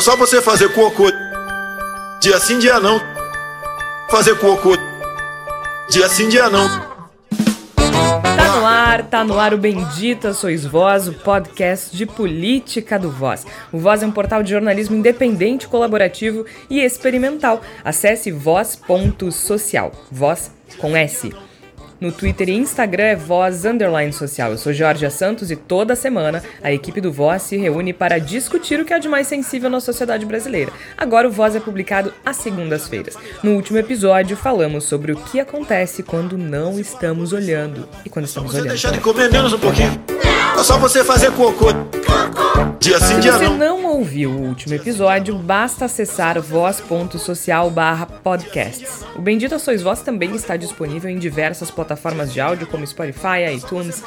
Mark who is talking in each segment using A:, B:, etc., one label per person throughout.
A: É só você fazer cocô dia sim, dia não. Fazer cocô dia sim, dia não.
B: Tá no ar, tá no ar o Bendita Sois Voz, o podcast de política do Voz. O Voz é um portal de jornalismo independente, colaborativo e experimental. Acesse voz.social. Voz com S. No Twitter e Instagram é Voz Underline Social. Eu sou Jorge Santos e toda semana a equipe do Voz se reúne para discutir o que é de mais sensível na sociedade brasileira. Agora o Voz é publicado às segundas-feiras. No último episódio falamos sobre o que acontece quando não estamos olhando. E quando estamos
A: Você
B: olhando.
A: deixar de comer menos um pouquinho. É só você fazer cocô dia sim,
B: Se
A: dia
B: você
A: não.
B: não ouviu o último episódio, basta acessar voz.social barra podcasts. O Bendita Sois Voz também está disponível em diversas plataformas de áudio como Spotify, iTunes,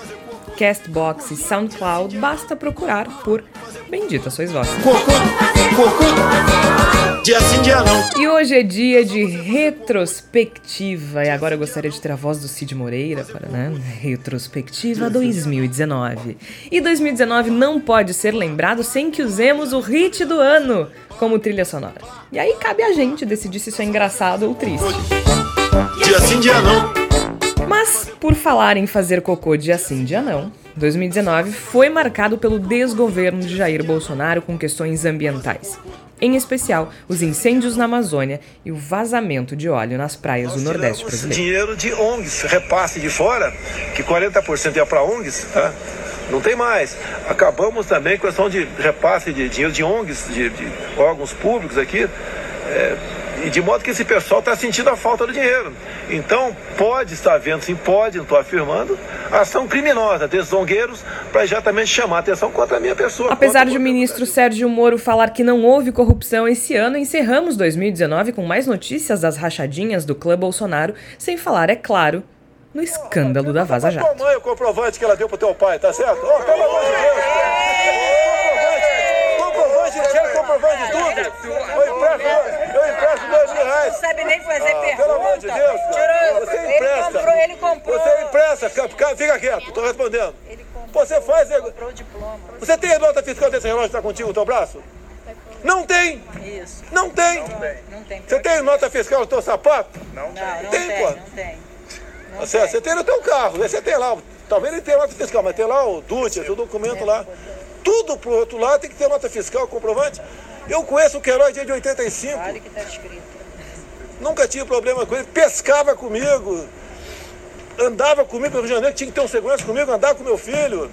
B: Castbox e SoundCloud. Basta procurar por Bendita Sois
A: cocô, dia sim, dia não.
B: E hoje é dia de retrospectiva. E agora eu gostaria de ter a voz do Cid Moreira para, né? Retrospectiva 2019. E 2019 não pode ser lembrado sem que usemos o hit do ano como trilha sonora. E aí cabe a gente decidir se isso é engraçado ou triste.
A: Dia sim, dia não.
B: Por falar em fazer cocô dia sim, dia não, 2019 foi marcado pelo desgoverno de Jair Bolsonaro com questões ambientais. Em especial, os incêndios na Amazônia e o vazamento de óleo nas praias do Nordeste brasileiro.
C: dinheiro de ONGs, repasse de fora, que 40% ia para ONGs, tá? não tem mais. Acabamos também com a questão de repasse de dinheiro de ONGs, de, de órgãos públicos aqui, é, de modo que esse pessoal está sentindo a falta do dinheiro. Então, pode estar vendo, sim, pode, não estou afirmando, ação criminosa desses zongueiros para exatamente chamar a atenção contra a minha pessoa.
B: Apesar de o ministro Sérgio Moro falar que não houve corrupção esse ano, encerramos 2019 com mais notícias das rachadinhas do clã Bolsonaro, sem falar, é claro, no escândalo da Vaza
C: Tua
B: Jato.
C: mãe o comprovante que ela deu pro teu pai, tá certo? Ó, pelo amor de Deus. Comprovante, comprovante, quero comprovante de tudo. Eu empresto, eu empresto dois mil reais.
D: Não sabe nem fazer
C: Ah,
D: pergunta.
C: pelo amor de Deus.
D: Tirou,
C: Você
D: ele
C: empresta.
D: comprou, ele comprou.
C: Você empresta, fica, quieto, tô respondendo.
D: Ele comprou,
C: Você faz.
D: comprou o diploma.
C: Você tem a nota fiscal desse relógio que tá contigo no teu braço? Não tem!
D: Isso.
C: Não tem!
D: Não tem.
C: Você tem nota fiscal no teu sapato?
D: Não, não
C: Tem,
D: tem,
C: pô.
D: não tem. Não
C: Tá certo? Você tem no teu carro, você tem lá, talvez ele tenha nota fiscal, mas tem lá o DUT, o documento lá. Tudo pro outro lado tem que ter nota fiscal, comprovante. Eu conheço o Queiroz desde 85,
D: Olha o que está escrito.
C: nunca tive problema com ele, pescava comigo, andava comigo no Rio de Janeiro, tinha que ter um segurança comigo, andava com meu filho.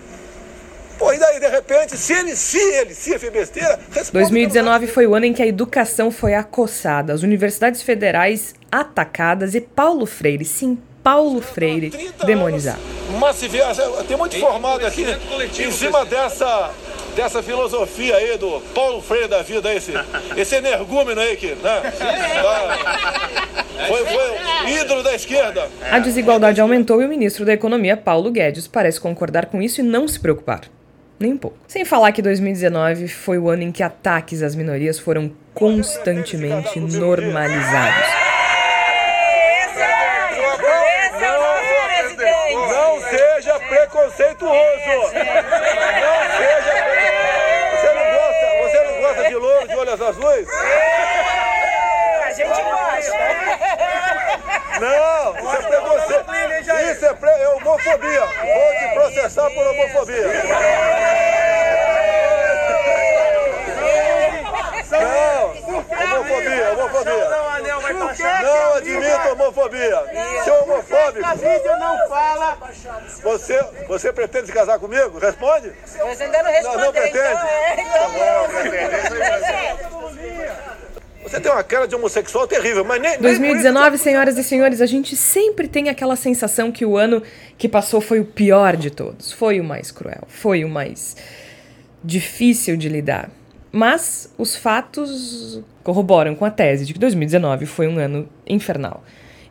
C: Pô, e daí, de repente, se ele, se ele, se fez besteira, responde
B: 2019 foi o ano em que a educação foi acossada, as universidades federais atacadas e Paulo Freire, sim, Paulo Freire,
C: 30
B: demonizado.
C: anos, Massificação, tem muito formado aqui em cima dessa, dessa filosofia aí do Paulo Freire da vida, esse, esse energúmeno aí que, né? Tá. Foi, foi ídolo da esquerda.
B: A desigualdade aumentou e o ministro da Economia, Paulo Guedes, parece concordar com isso e não se preocupar. Nem um pouco. Sem falar que 2019 foi o ano em que ataques às minorias foram constantemente normalizados.
D: Esse é, esse é o nosso presidente.
C: Não seja preconceituoso. Não seja preconceituoso. Você não gosta, você não gosta de olhos azuis?
D: A gente gosta.
C: Não, isso é preconceito. Isso é, pre... é homofobia. Vou te processar por homofobia. Não, homofobia, homofobia. Não admito homofobia. Seu homofóbico.
D: não fala.
C: Você, você pretende se casar comigo? Responde.
D: Você ainda não respondeu,
C: Não, não pretende?
D: então é. Então,
C: Você tem uma cara de homossexual terrível, mas nem. nem
B: 2019, senhoras e senhores, a gente sempre tem aquela sensação que o ano que passou foi o pior de todos. Foi o mais cruel, foi o mais difícil de lidar. Mas os fatos corroboram com a tese de que 2019 foi um ano infernal.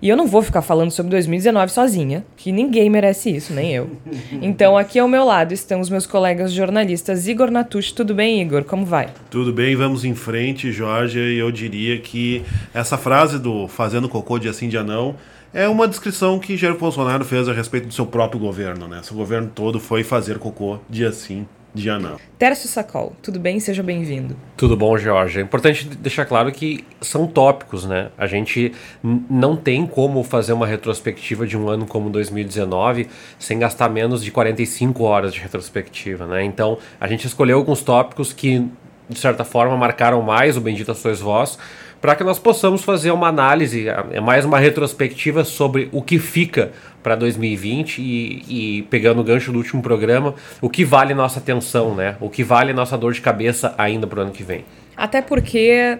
B: E eu não vou ficar falando sobre 2019 sozinha, que ninguém merece isso, nem eu. Então, aqui ao meu lado estão os meus colegas jornalistas Igor Natucci. Tudo bem, Igor? Como vai?
E: Tudo bem, vamos em frente, Jorge. E eu diria que essa frase do fazendo cocô dia sim, dia não é uma descrição que Jair Bolsonaro fez a respeito do seu próprio governo, né? Seu governo todo foi fazer cocô dia sim, dia não.
B: Tércio Sacol, tudo bem? Seja bem-vindo.
F: Tudo bom, Jorge. É importante deixar claro que são tópicos, né? A gente não tem como fazer uma retrospectiva de um ano como 2019 sem gastar menos de 45 horas de retrospectiva, né? Então, a gente escolheu alguns tópicos que, de certa forma, marcaram mais o Bendita Sois Vós, para que nós possamos fazer uma análise, é mais uma retrospectiva sobre o que fica para 2020 e, e, pegando o gancho do último programa, o que vale nossa atenção, né? O que vale nossa dor de cabeça ainda para o ano que vem.
B: Até porque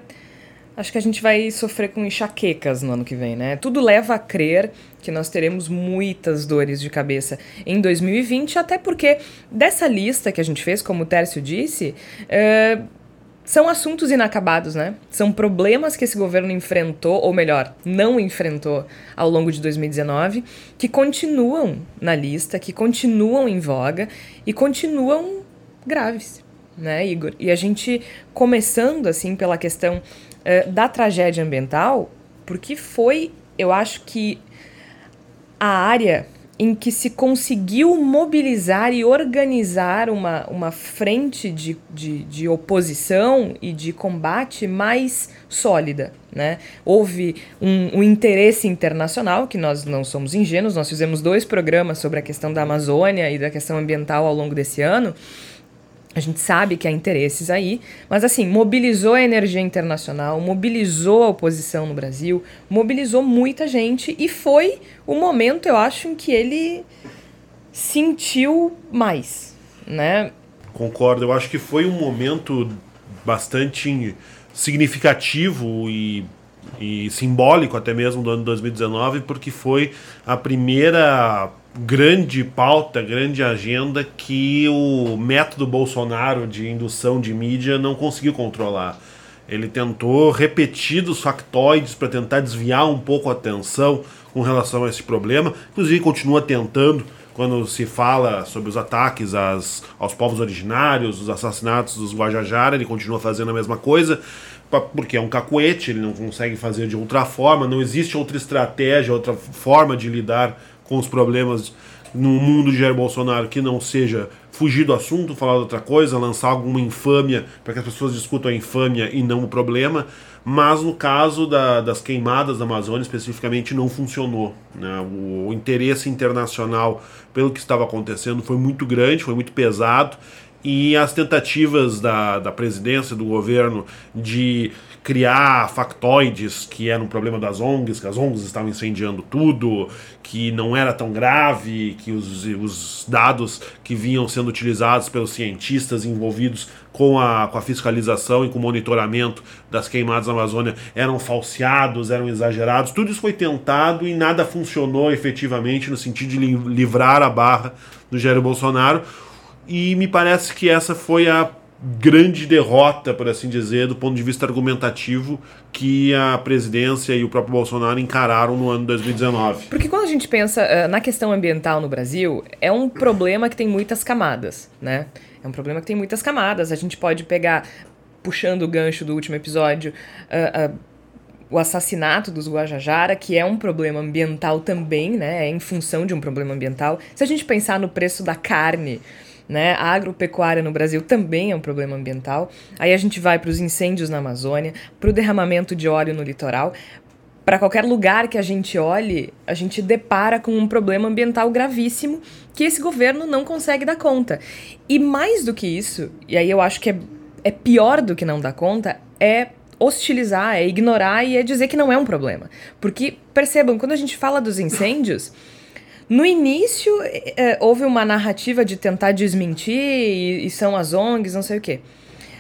B: acho que a gente vai sofrer com enxaquecas no ano que vem, né? Tudo leva a crer que nós teremos muitas dores de cabeça em 2020, até porque dessa lista que a gente fez, como o Tércio disse, uh, são assuntos inacabados, né? São problemas que esse governo enfrentou, ou melhor, não enfrentou ao longo de 2019, que continuam na lista, que continuam em voga e continuam graves, né, Igor? E a gente começando assim pela questão uh, da tragédia ambiental, porque foi, eu acho que a área em que se conseguiu mobilizar e organizar uma, uma frente de, de, de oposição e de combate mais sólida. Né? Houve um, um, interesse internacional, que nós não somos ingênuos, nós fizemos dois programas sobre a questão da Amazônia e da questão ambiental ao longo desse ano, a gente sabe que há interesses aí, mas assim, mobilizou a energia internacional, mobilizou a oposição no Brasil, mobilizou muita gente e foi o momento, eu acho, em que ele sentiu mais, né?
E: Concordo, eu acho que foi um momento bastante significativo e, e simbólico até mesmo do ano 2019, porque foi a primeira grande pauta, grande agenda que o método Bolsonaro de indução de mídia não conseguiu controlar. Ele tentou repetidos factoides para tentar desviar um pouco a atenção com relação a esse problema, inclusive continua tentando quando se fala sobre os ataques às, aos povos originários, os assassinatos dos Guajajara, ele continua fazendo a mesma coisa, porque é um cacuete, ele não consegue fazer de outra forma, não existe outra estratégia, outra forma de lidar com os problemas no mundo de Jair Bolsonaro que não seja fugir do assunto, falar de outra coisa, lançar alguma infâmia para que as pessoas discutam a infâmia e não o problema. Mas no caso da, das queimadas da Amazônia especificamente não funcionou. Né? O, o interesse internacional pelo que estava acontecendo foi muito grande, foi muito pesado e as tentativas da, da presidência, do governo, de criar factoides que era um problema das ONGs, que as ONGs estavam incendiando tudo, que não era tão grave, que os, os dados que vinham sendo utilizados pelos cientistas envolvidos com a, com a fiscalização e com o monitoramento das queimadas na Amazônia eram falseados, eram exagerados. Tudo isso foi tentado e nada funcionou efetivamente no sentido de livrar a barra do Jair Bolsonaro e me parece que essa foi a grande derrota, por assim dizer, do ponto de vista argumentativo que a presidência e o próprio Bolsonaro encararam no ano 2019.
B: Porque quando a gente pensa uh, na questão ambiental no Brasil, é um problema que tem muitas camadas, né? É um problema que tem muitas camadas. A gente pode pegar, puxando o gancho do último episódio, uh, uh, o assassinato dos Guajajara, que é um problema ambiental também, né? É em função de um problema ambiental. Se a gente pensar no preço da carne né? A agropecuária no Brasil também é um problema ambiental. Aí a gente vai para os incêndios na Amazônia, para o derramamento de óleo no litoral. Para qualquer lugar que a gente olhe, a gente depara com um problema ambiental gravíssimo que esse governo não consegue dar conta. E mais do que isso, e aí eu acho que é, é pior do que não dar conta, é hostilizar, é ignorar e é dizer que não é um problema. Porque, percebam, quando a gente fala dos incêndios. No início, é, houve uma narrativa de tentar desmentir e, e, são as ONGs, não sei o quê.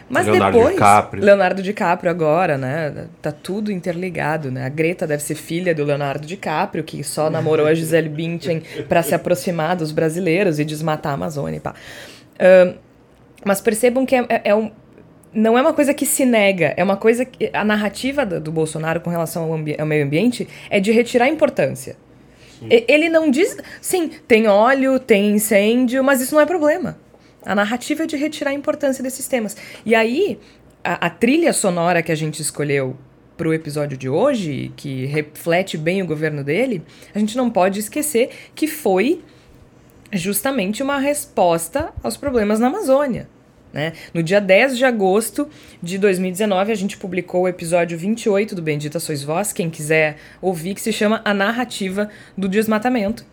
B: Mas Leonardo depois, DiCaprio. Leonardo DiCaprio agora, né? Tá tudo interligado, né? A Greta deve ser filha do Leonardo DiCaprio, que só namorou a Gisele Bündchen para se aproximar dos brasileiros e desmatar a Amazônia e pá. Uh, mas percebam que é, é, é um, não é uma coisa que se nega, é uma coisa que a narrativa do, do Bolsonaro com relação ao, ao meio ambiente é de retirar importância. Ele não diz. Sim, tem óleo, tem incêndio, mas isso não é problema. A narrativa é de retirar a importância desses temas. E aí, a, a trilha sonora que a gente escolheu para o episódio de hoje, que reflete bem o governo dele, a gente não pode esquecer que foi justamente uma resposta aos problemas na Amazônia. Né? No dia 10 de agosto de 2019, a gente publicou o episódio 28 do Bendita Sois Vós, quem quiser ouvir, que se chama A Narrativa do Desmatamento.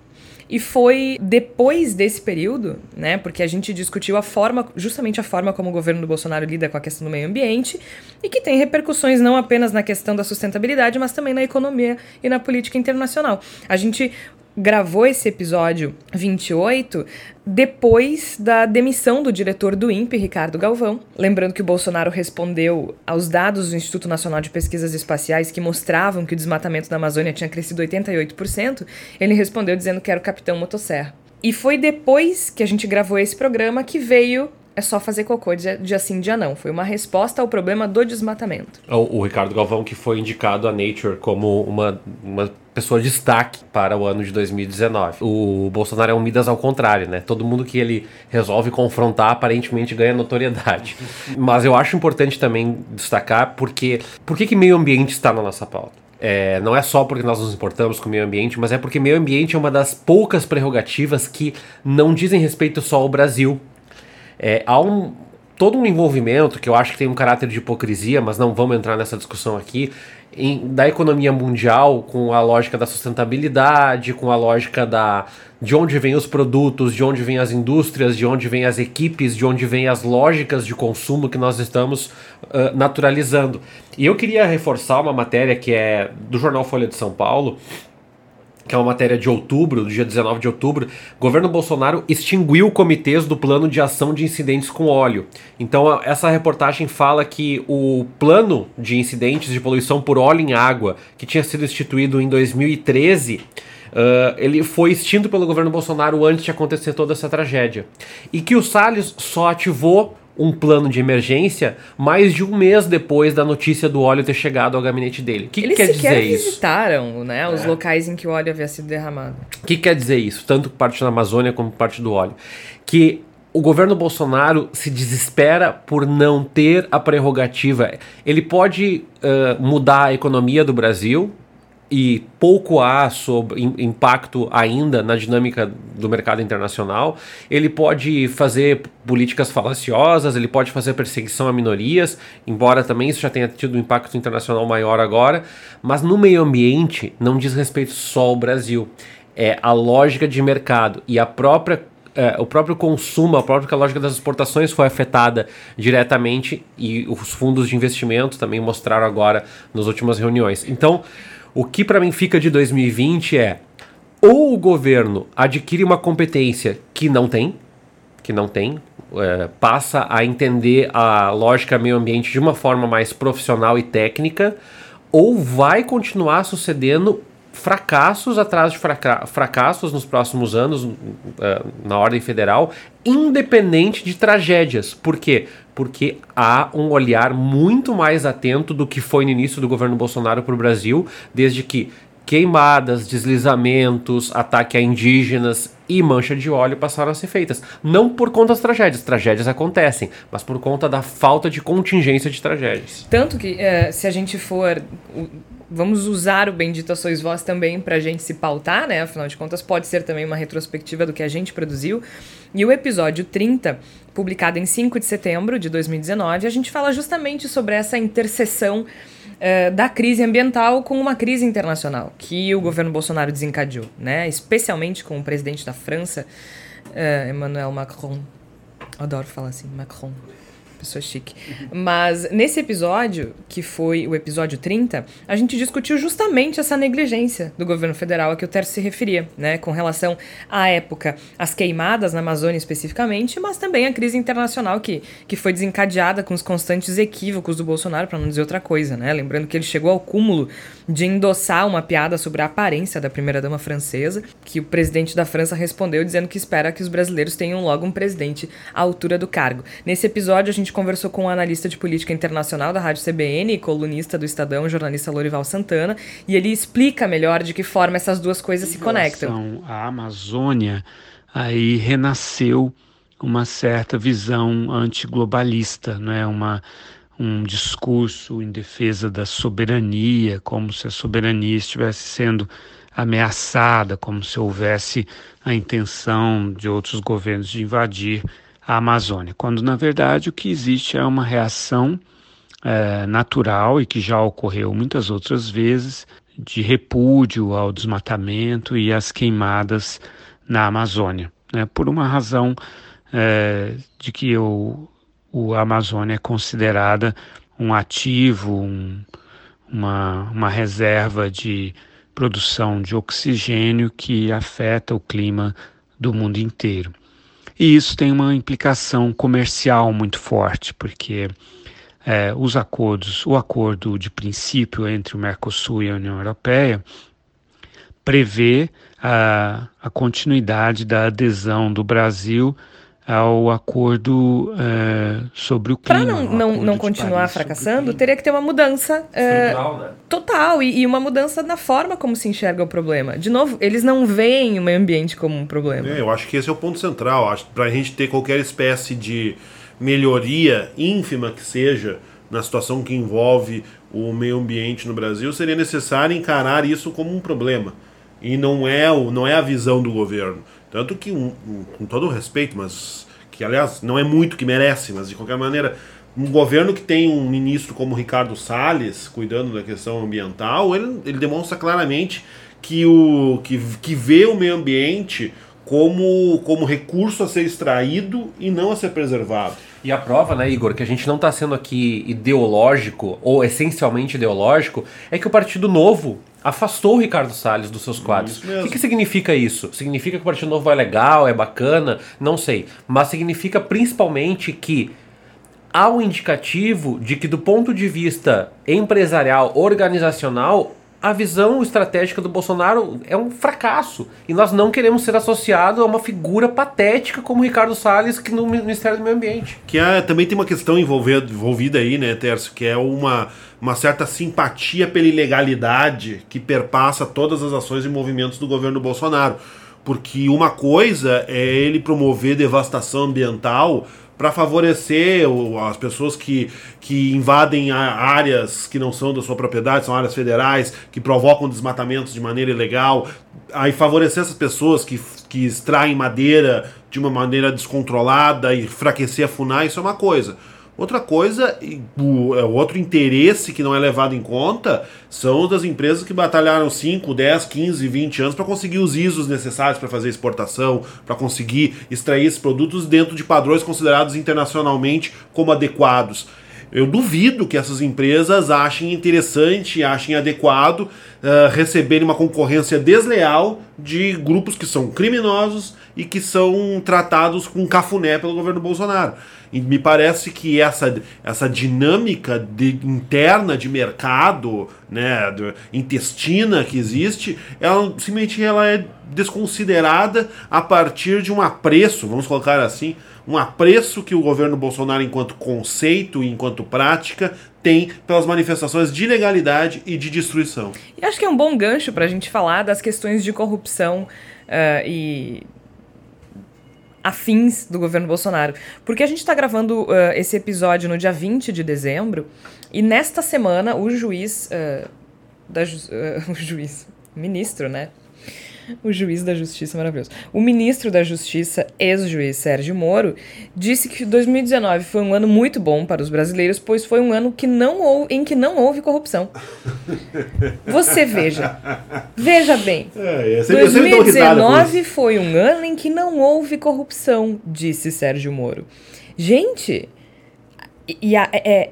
B: E foi depois desse período, né, porque a gente discutiu a forma, justamente a forma como o governo do Bolsonaro lida com a questão do meio ambiente e que tem repercussões não apenas na questão da sustentabilidade, mas também na economia e na política internacional. A gente gravou esse episódio 28 depois da demissão do diretor do INPE, Ricardo Galvão. Lembrando que o Bolsonaro respondeu aos dados do Instituto Nacional de Pesquisas Espaciais que mostravam que o desmatamento da Amazônia tinha crescido 88%, ele respondeu dizendo que era o capitão motosserra. E foi depois que a gente gravou esse programa que veio é só fazer cocô dia, dia sim, dia não. Foi uma resposta ao problema do desmatamento.
F: O, o Ricardo Galvão, que foi indicado a Nature como uma, uma pessoa de destaque para o ano de 2019. O Bolsonaro é um Midas ao contrário, né? Todo mundo que ele resolve confrontar aparentemente ganha notoriedade. Mas eu acho importante também destacar porque por que, que meio ambiente está na nossa pauta? É, não é só porque nós nos importamos com o meio ambiente, mas é porque meio ambiente é uma das poucas prerrogativas que não dizem respeito só ao Brasil. É, há um, todo um envolvimento que eu acho que tem um caráter de hipocrisia, mas não vamos entrar nessa discussão aqui, em, da economia mundial com a lógica da sustentabilidade, com a lógica da de onde vêm os produtos, de onde vêm as indústrias, de onde vêm as equipes, de onde vêm as lógicas de consumo que nós estamos uh, naturalizando. E eu queria reforçar uma matéria que é do jornal Folha de São Paulo, que é uma matéria de outubro, do dia 19 de outubro, governo Bolsonaro extinguiu comitês do plano de ação de incidentes com óleo. Então, essa reportagem fala que o plano de incidentes de poluição por óleo em água, que tinha sido instituído em 2013, Uh, ele foi extinto pelo governo Bolsonaro antes de acontecer toda essa tragédia. E que o Salles só ativou um plano de emergência mais de um mês depois da notícia do óleo ter chegado ao gabinete dele. O que, que quer dizer isso?
B: Eles visitaram né, os é. locais em que o óleo havia sido derramado.
F: O que quer dizer isso? Tanto parte da Amazônia como parte do óleo. Que o governo Bolsonaro se desespera por não ter a prerrogativa. Ele pode uh, mudar a economia do Brasil, e pouco há sobre impacto ainda na dinâmica do mercado internacional. Ele pode fazer políticas falaciosas, ele pode fazer perseguição a minorias, embora também isso já tenha tido um impacto internacional maior agora, mas no meio ambiente não diz respeito só ao Brasil. É a lógica de mercado e a própria é, o próprio consumo, a própria lógica das exportações foi afetada diretamente e os fundos de investimento também mostraram agora nas últimas reuniões. Então, o que para mim fica de 2020 é ou o governo adquire uma competência que não tem, que não tem, é, passa a entender a lógica meio ambiente de uma forma mais profissional e técnica, ou vai continuar sucedendo fracassos atrás de fraca fracassos nos próximos anos uh, na ordem federal, independente de tragédias. Por quê? Porque há um olhar muito mais atento do que foi no início do governo Bolsonaro para o Brasil, desde que queimadas, deslizamentos, ataque a indígenas e mancha de óleo passaram a ser feitas. Não por conta das tragédias, tragédias acontecem, mas por conta da falta de contingência de tragédias.
B: Tanto que, é, se a gente for vamos usar o Bendita Sois Vós também para a gente se pautar, né? Afinal de contas, pode ser também uma retrospectiva do que a gente produziu. E o episódio 30, publicado em 5 de setembro de 2019, a gente fala justamente sobre essa interseção uh, da crise ambiental com uma crise internacional que o governo Bolsonaro desencadeou, né? Especialmente com o presidente da França, uh, Emmanuel Macron. Adoro falar assim, Macron pessoa chique. Mas nesse episódio, que foi o episódio 30, a gente discutiu justamente essa negligência do governo federal a que o Terço se referia, né? Com relação à época, as queimadas na Amazônia especificamente, mas também a crise internacional que, que foi desencadeada com os constantes equívocos do Bolsonaro, para não dizer outra coisa, né? Lembrando que ele chegou ao cúmulo de endossar uma piada sobre a aparência da primeira-dama francesa, que o presidente da França respondeu dizendo que espera que os brasileiros tenham logo um presidente à altura do cargo. Nesse episódio, a gente conversou com um analista de política internacional da Rádio CBN, colunista do Estadão, o jornalista Lorival Santana, e ele explica melhor de que forma essas duas coisas se conectam.
G: A Amazônia aí renasceu uma certa visão antiglobalista, não é uma um discurso em defesa da soberania, como se a soberania estivesse sendo ameaçada, como se houvesse a intenção de outros governos de invadir a Amazônia, quando na verdade o que existe é uma reação é, natural e que já ocorreu muitas outras vezes de repúdio ao desmatamento e às queimadas na Amazônia, né, por uma razão é, de que o, o a Amazônia é considerada um ativo, um, uma, uma reserva de produção de oxigênio que afeta o clima do mundo inteiro. E isso tem uma implicação comercial muito forte, porque é, os acordos, o acordo de princípio entre o Mercosul e a União Europeia prevê a, a continuidade da adesão do Brasil ao acordo é, sobre o clima.
B: Para não, não, não continuar fracassando, teria que ter uma mudança né? total e, e, uma mudança na forma como se enxerga o problema. De novo, eles não veem o meio ambiente como um problema.
E: É, eu acho que esse é o ponto central. Para a gente ter qualquer espécie de melhoria, ínfima que seja, na situação que envolve o meio ambiente no Brasil, seria necessário encarar isso como um problema. E não é, o, não é a visão do governo. Tanto que, um, um, com todo o respeito, mas que aliás não é muito que merece, mas de qualquer maneira, um governo que tem um ministro como Ricardo Salles cuidando da questão ambiental, ele, ele demonstra claramente que, o, que, que vê o meio ambiente como, como recurso a ser extraído e não a ser preservado.
F: E a prova, né, Igor, que a gente não está sendo aqui ideológico ou essencialmente ideológico, é que o Partido Novo afastou o Ricardo Salles dos seus quadros. O que, que significa isso? Significa que o Partido Novo é legal, é bacana? Não sei. Mas significa principalmente que há um indicativo de que, do ponto de vista empresarial, organizacional, a visão estratégica do Bolsonaro é um fracasso. E nós não queremos ser associados a uma figura patética como Ricardo Salles que no Ministério do Meio Ambiente.
E: Que é, também tem uma questão envolvida, envolvida aí, né, Tércio, que é uma, uma certa simpatia pela ilegalidade que perpassa todas as ações e movimentos do governo Bolsonaro. Porque uma coisa é ele promover devastação ambiental para favorecer as pessoas que, que invadem áreas que não são da sua propriedade, são áreas federais, que provocam desmatamentos de maneira ilegal, aí favorecer essas pessoas que, que extraem madeira de uma maneira descontrolada e enfraquecer a FUNAI, isso é uma coisa. Outra coisa, o, é, outro interesse que não é levado em conta são das empresas que batalharam 5, 10, 15, 20 anos para conseguir os ISOs necessários para fazer exportação, para conseguir extrair esses produtos dentro de padrões considerados internacionalmente como adequados. Eu duvido que essas empresas achem interessante, achem adequado uh, receberem uma concorrência desleal de grupos que são criminosos e que são tratados com cafuné pelo governo Bolsonaro. E me parece que essa, essa dinâmica de, interna de mercado, né, intestina que existe, ela simplesmente ela é desconsiderada a partir de um apreço, vamos colocar assim, um apreço que o governo Bolsonaro, enquanto conceito e enquanto prática, tem pelas manifestações de ilegalidade e de destruição.
B: E acho que é um bom gancho para a gente falar das questões de corrupção uh, e afins do governo Bolsonaro. Porque a gente está gravando uh, esse episódio no dia 20 de dezembro e nesta semana o juiz. Uh, da ju uh, o juiz. Ministro, né? O juiz da justiça maravilhoso. O ministro da Justiça, ex-juiz Sérgio Moro, disse que 2019 foi um ano muito bom para os brasileiros, pois foi um ano que não houve, em que não houve corrupção. Você veja. Veja bem. É, 2019 foi um ano em que não houve corrupção, disse Sérgio Moro. Gente, e a, é,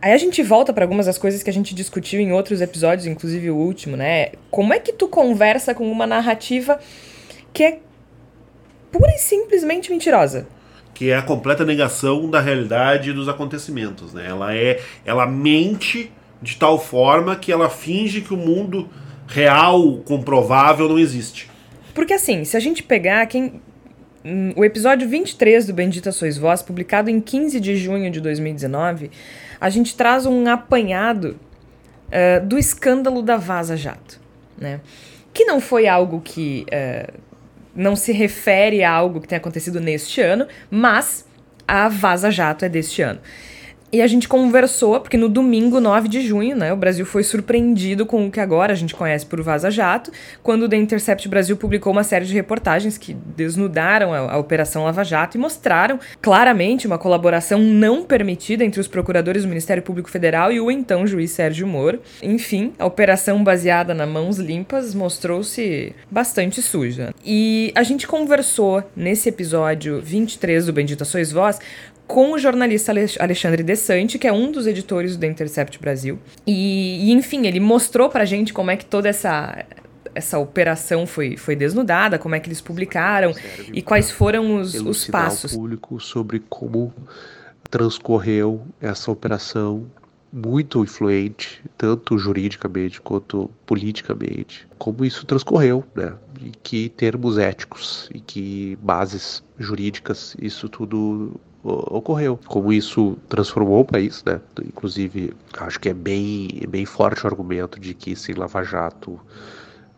B: Aí a gente volta para algumas das coisas que a gente discutiu em outros episódios, inclusive o último, né? Como é que tu conversa com uma narrativa que é pura e simplesmente mentirosa?
E: Que é a completa negação da realidade dos acontecimentos, né? Ela é, ela mente de tal forma que ela finge que o mundo real, comprovável não existe.
B: Porque assim, se a gente pegar quem hum, o episódio 23 do Bendita Sois Vós, publicado em 15 de junho de 2019, a gente traz um apanhado uh, do escândalo da Vaza Jato, né? Que não foi algo que uh, não se refere a algo que tenha acontecido neste ano, mas a Vaza Jato é deste ano. E a gente conversou, porque no domingo 9 de junho, né, o Brasil foi surpreendido com o que agora a gente conhece por Vaza Jato, quando o The Intercept Brasil publicou uma série de reportagens que desnudaram a, a Operação Lava Jato e mostraram claramente uma colaboração não permitida entre os procuradores do Ministério Público Federal e o então juiz Sérgio Moro. Enfim, a operação baseada na mãos limpas mostrou-se bastante suja. E a gente conversou nesse episódio 23 do Bendita Sois Vós com o jornalista Alexandre Desante, que é um dos editores do The Intercept Brasil. E, e, enfim, ele mostrou pra gente como é que toda essa essa operação foi, foi desnudada, como é que eles publicaram e quais foram os, os passos.
H: Ao público sobre como transcorreu essa operação muito influente, tanto juridicamente quanto politicamente, como isso transcorreu, né? E que termos éticos e que bases jurídicas isso tudo ocorreu. Como isso transformou o país, né? Inclusive, acho que é bem, bem forte o argumento de que sem Lava Jato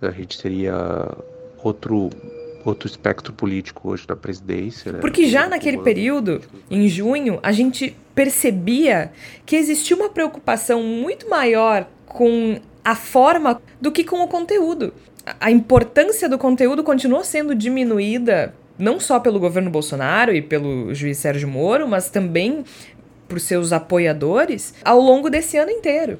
H: a gente teria outro outro espectro político hoje na presidência. Né?
B: Porque já naquele período, em junho, a gente percebia que existia uma preocupação muito maior com a forma do que com o conteúdo. A importância do conteúdo continuou sendo diminuída não só pelo governo Bolsonaro e pelo juiz Sérgio Moro, mas também por seus apoiadores ao longo desse ano inteiro.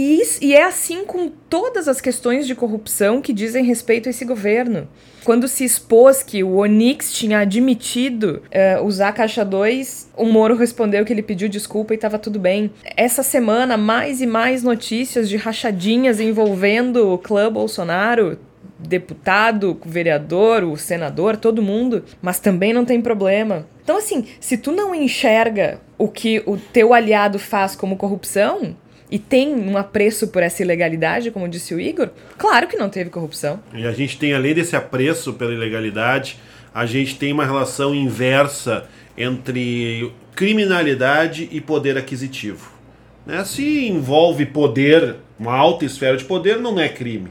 B: E, e, é assim com todas as questões de corrupção que dizem respeito a esse governo. Quando se expôs que o Onix tinha admitido uh, usar caixa 2, o Moro respondeu que ele pediu desculpa e estava tudo bem. Essa semana, mais e mais notícias de rachadinhas envolvendo o clã Bolsonaro deputado, o vereador, o senador, todo mundo, mas também não tem problema. Então, assim, se tu não enxerga o que o teu aliado faz como corrupção e tem um apreço por essa ilegalidade, como disse o Igor, claro que não teve corrupção.
E: E a gente tem, além desse apreço pela ilegalidade, a gente tem uma relação inversa entre criminalidade e poder aquisitivo. Né? Se envolve poder, uma alta esfera de poder, não é crime.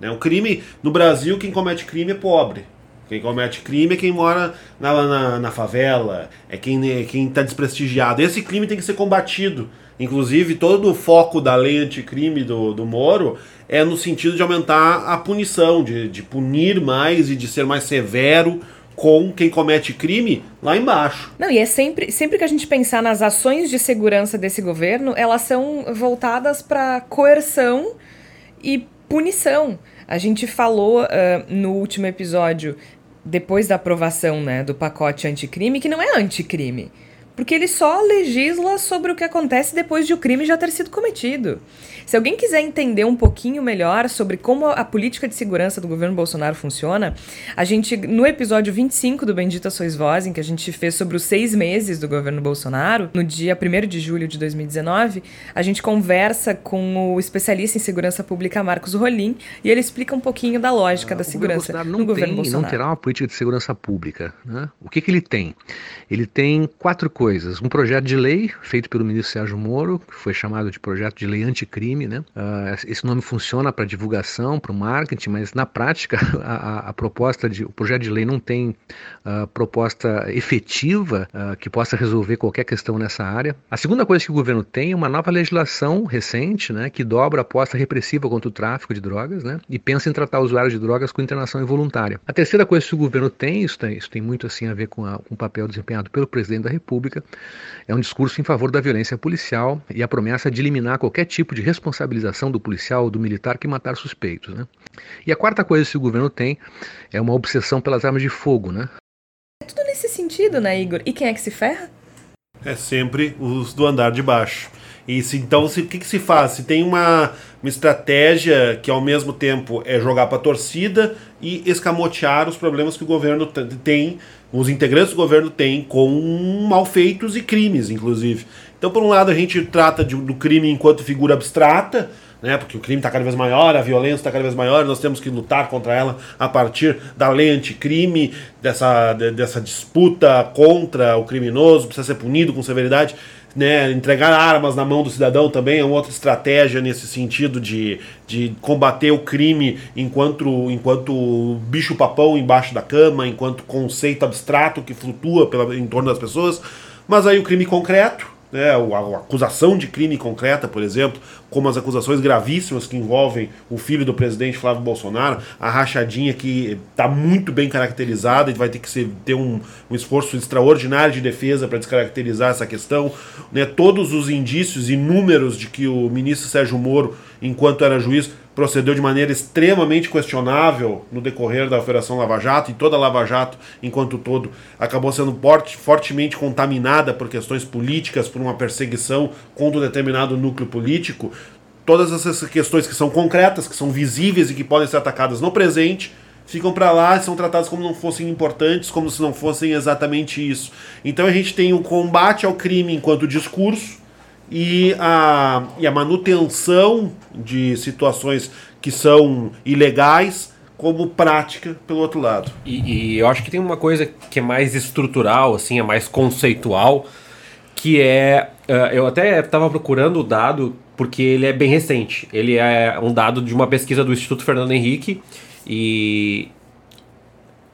E: Né? O crime, no Brasil, quem comete crime é pobre. Quem comete crime é quem mora na, na, na favela, é quem é quem está desprestigiado. Esse crime tem que ser combatido. Inclusive, todo o foco da lei anticrime do, do Moro é no sentido de aumentar a punição, de, de punir mais e de ser mais severo com quem comete crime lá embaixo.
B: Não, e é sempre, sempre que a gente pensar nas ações de segurança desse governo, elas são voltadas para coerção e punição. A gente falou uh, no último episódio, depois da aprovação né, do pacote anticrime, que não é anticrime. Porque ele só legisla sobre o que acontece depois de o crime já ter sido cometido. Se alguém quiser entender um pouquinho melhor sobre como a política de segurança do governo Bolsonaro funciona, a gente, no episódio 25 do Bendita Sois Voz, em que a gente fez sobre os seis meses do governo Bolsonaro, no dia 1 de julho de 2019, a gente conversa com o especialista em segurança pública Marcos Rolim e ele explica um pouquinho da lógica ah, da segurança
H: não
B: no
H: tem,
B: governo Bolsonaro.
H: Não terá uma política de segurança pública. Né? O que, que ele tem? Ele tem quatro coisas. Um projeto de lei feito pelo ministro Sérgio Moro, que foi chamado de projeto de lei anticrime, né? Uh, esse nome funciona para divulgação, para o marketing, mas na prática a, a, proposta de o projeto de lei não tem uh, proposta efetiva uh, que possa resolver qualquer questão nessa área. A segunda coisa que o governo tem é uma nova legislação recente, né, que dobra a aposta repressiva contra o tráfico de drogas, né, e pensa em tratar usuários de drogas com internação involuntária. A terceira coisa que o governo tem, isso tem, isso tem muito assim a ver com, a, com o papel desempenhado pelo presidente da República, é um discurso em favor da violência policial e a promessa de eliminar qualquer tipo de responsabilização do policial ou do militar que matar suspeitos. Né? E a quarta coisa que o governo tem é uma obsessão pelas armas de fogo. Né?
B: É tudo nesse sentido, né, Igor? E quem é que se ferra?
E: É sempre os do andar de baixo. Se, então, o que, que se faz? Se tem uma, uma estratégia que ao mesmo tempo é jogar para a torcida e escamotear os problemas que o governo tem, os integrantes do governo têm com malfeitos e crimes, inclusive. Então, por um lado, a gente trata de, do crime enquanto figura abstrata, né, porque o crime está cada vez maior, a violência está cada vez maior, nós temos que lutar contra ela a partir da lei anticrime, dessa, dessa disputa contra o criminoso, precisa ser punido com severidade. Né, entregar armas na mão do cidadão também é uma outra estratégia nesse sentido de, de combater o crime enquanto, enquanto bicho-papão embaixo da cama, enquanto conceito abstrato que flutua pela, em torno das pessoas. Mas aí o crime concreto, né, a, acusação de crime concreta, por exemplo, como as acusações gravíssimas que envolvem o filho do presidente Flávio Bolsonaro, a rachadinha que está muito bem caracterizada e vai ter que ser, ter um, um esforço extraordinário de defesa para descaracterizar essa questão, né, todos os indícios e números de que o ministro Sérgio Moro, enquanto era juiz, procedeu de maneira extremamente questionável no decorrer da Operação Lava Jato, e toda a Lava Jato, enquanto todo, acabou sendo forte, fortemente contaminada por questões políticas, por uma perseguição contra um determinado núcleo político. Todas essas questões que são concretas, que são visíveis e que podem ser atacadas no presente, ficam para lá e são tratadas como não fossem importantes, como se não fossem exatamente isso. Então a gente tem o combate ao crime enquanto discurso, e a, e a manutenção de situações que são ilegais como prática pelo outro lado.
F: E, e, eu acho que tem uma coisa que é mais estrutural, assim, é mais conceitual, que é. Uh, eu até estava procurando o dado porque ele é bem recente. Ele é um dado de uma pesquisa do Instituto Fernando Henrique e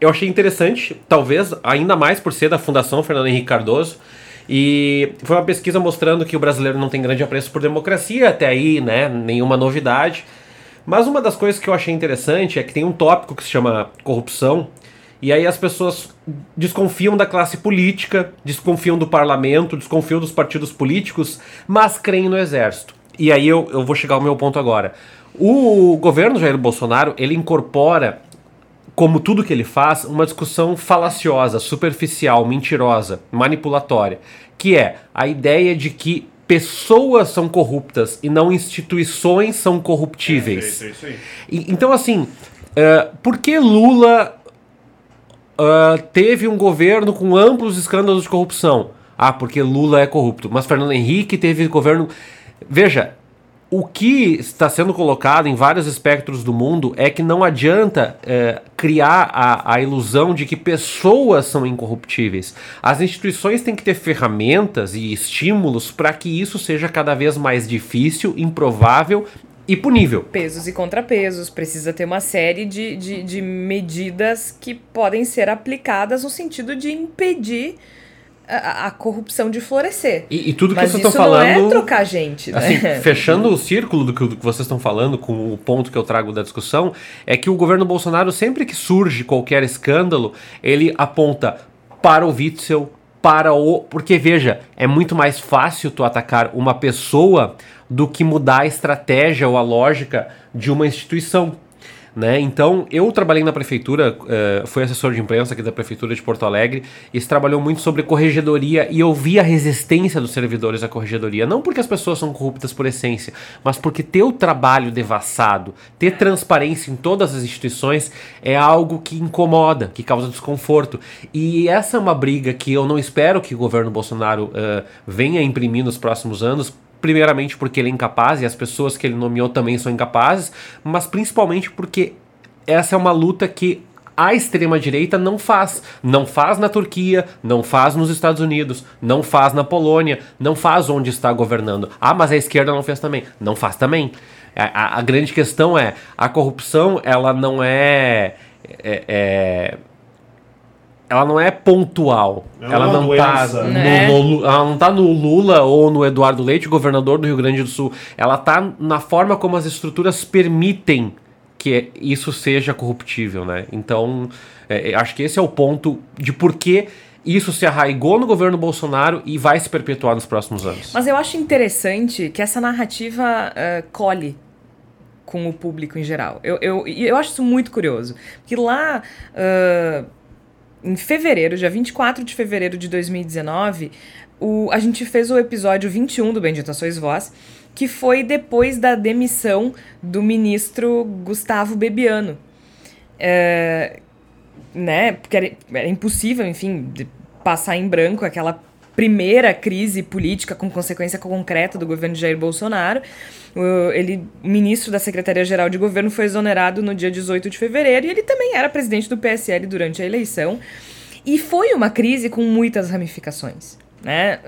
F: eu achei interessante, talvez ainda mais por ser da Fundação Fernando Henrique Cardoso, e foi uma pesquisa mostrando que o brasileiro não tem grande apreço por democracia, até aí, né, nenhuma novidade. Mas uma das coisas que eu achei interessante é que tem um tópico que se chama corrupção, e aí as pessoas desconfiam da classe política, desconfiam do parlamento, desconfiam dos partidos políticos, mas creem no exército. E aí eu, eu vou chegar ao meu ponto agora. O governo Jair Bolsonaro, ele incorpora como tudo que ele faz, uma discussão falaciosa, superficial, mentirosa, manipulatória, que é a ideia de que pessoas são corruptas e não instituições são corruptíveis. É, é isso aí. E, então, assim, uh, por que Lula uh, teve um governo com amplos escândalos de corrupção? Ah, porque Lula é corrupto. Mas Fernando Henrique teve governo. Veja, o que está sendo colocado em vários espectros do mundo é que não adianta é, criar a, a, ilusão de que pessoas são incorruptíveis. As instituições têm que ter ferramentas e estímulos para que isso seja cada vez mais difícil, improvável e punível.
B: Pesos e contrapesos. Precisa ter uma série de, de, de medidas que podem ser aplicadas no sentido de impedir a, a, corrupção de florescer.
F: E, e tudo que Mas vocês estão falando.
B: Não é trocar gente, né?
F: Assim, fechando o círculo do que, do que vocês estão falando, com o ponto que eu trago da discussão, é que o governo Bolsonaro, sempre que surge qualquer escândalo, ele aponta para o Witzel, para o. Porque, veja, é muito mais fácil tu atacar uma pessoa do que mudar a estratégia ou a lógica de uma instituição. Né? Então, eu trabalhei na prefeitura, uh, fui assessor de imprensa aqui da prefeitura de Porto Alegre, e se trabalhou muito sobre corregedoria e eu vi a resistência dos servidores à corregedoria, não porque as pessoas são corruptas por essência, mas porque ter o trabalho devassado, ter transparência em todas as instituições é algo que incomoda, que causa desconforto. E essa é uma briga que eu não espero que o governo Bolsonaro uh, venha imprimir nos próximos anos, primeiramente porque ele é incapaz e as pessoas que ele nomeou também são incapazes, mas principalmente porque essa é uma luta que a extrema-direita não faz. Não faz na Turquia, não faz nos Estados Unidos, não faz na Polônia, não faz onde está governando. Ah, mas a esquerda não fez também. Não faz também. A, a, a grande questão é, a corrupção, ela não é, é, é ela não é pontual. É ela não, tá no, né? no, ela não tá no Lula ou no Eduardo Leite, governador do Rio Grande do Sul. Ela tá na forma como as estruturas permitem que isso seja corruptível, né? Então, é, é, acho que esse é o ponto de por que isso se arraigou no governo Bolsonaro e vai se perpetuar nos próximos anos.
B: Mas eu acho interessante que essa narrativa uh, colhe com o público em geral. Eu, eu, eu acho isso muito curioso. Porque lá. Uh, em fevereiro, dia 24 de fevereiro de 2019, o, a gente fez o episódio 21 do Bendita Sois Vós, que foi depois da demissão do ministro Gustavo Bebiano. É, né, porque era, era impossível, enfim, passar em branco aquela primeira crise política com consequência concreta do governo de Jair Bolsonaro. Ele, ministro da Secretaria-Geral de Governo, foi exonerado no dia 18 de fevereiro e ele também era presidente do PSL durante a eleição. E foi uma crise com muitas ramificações, né?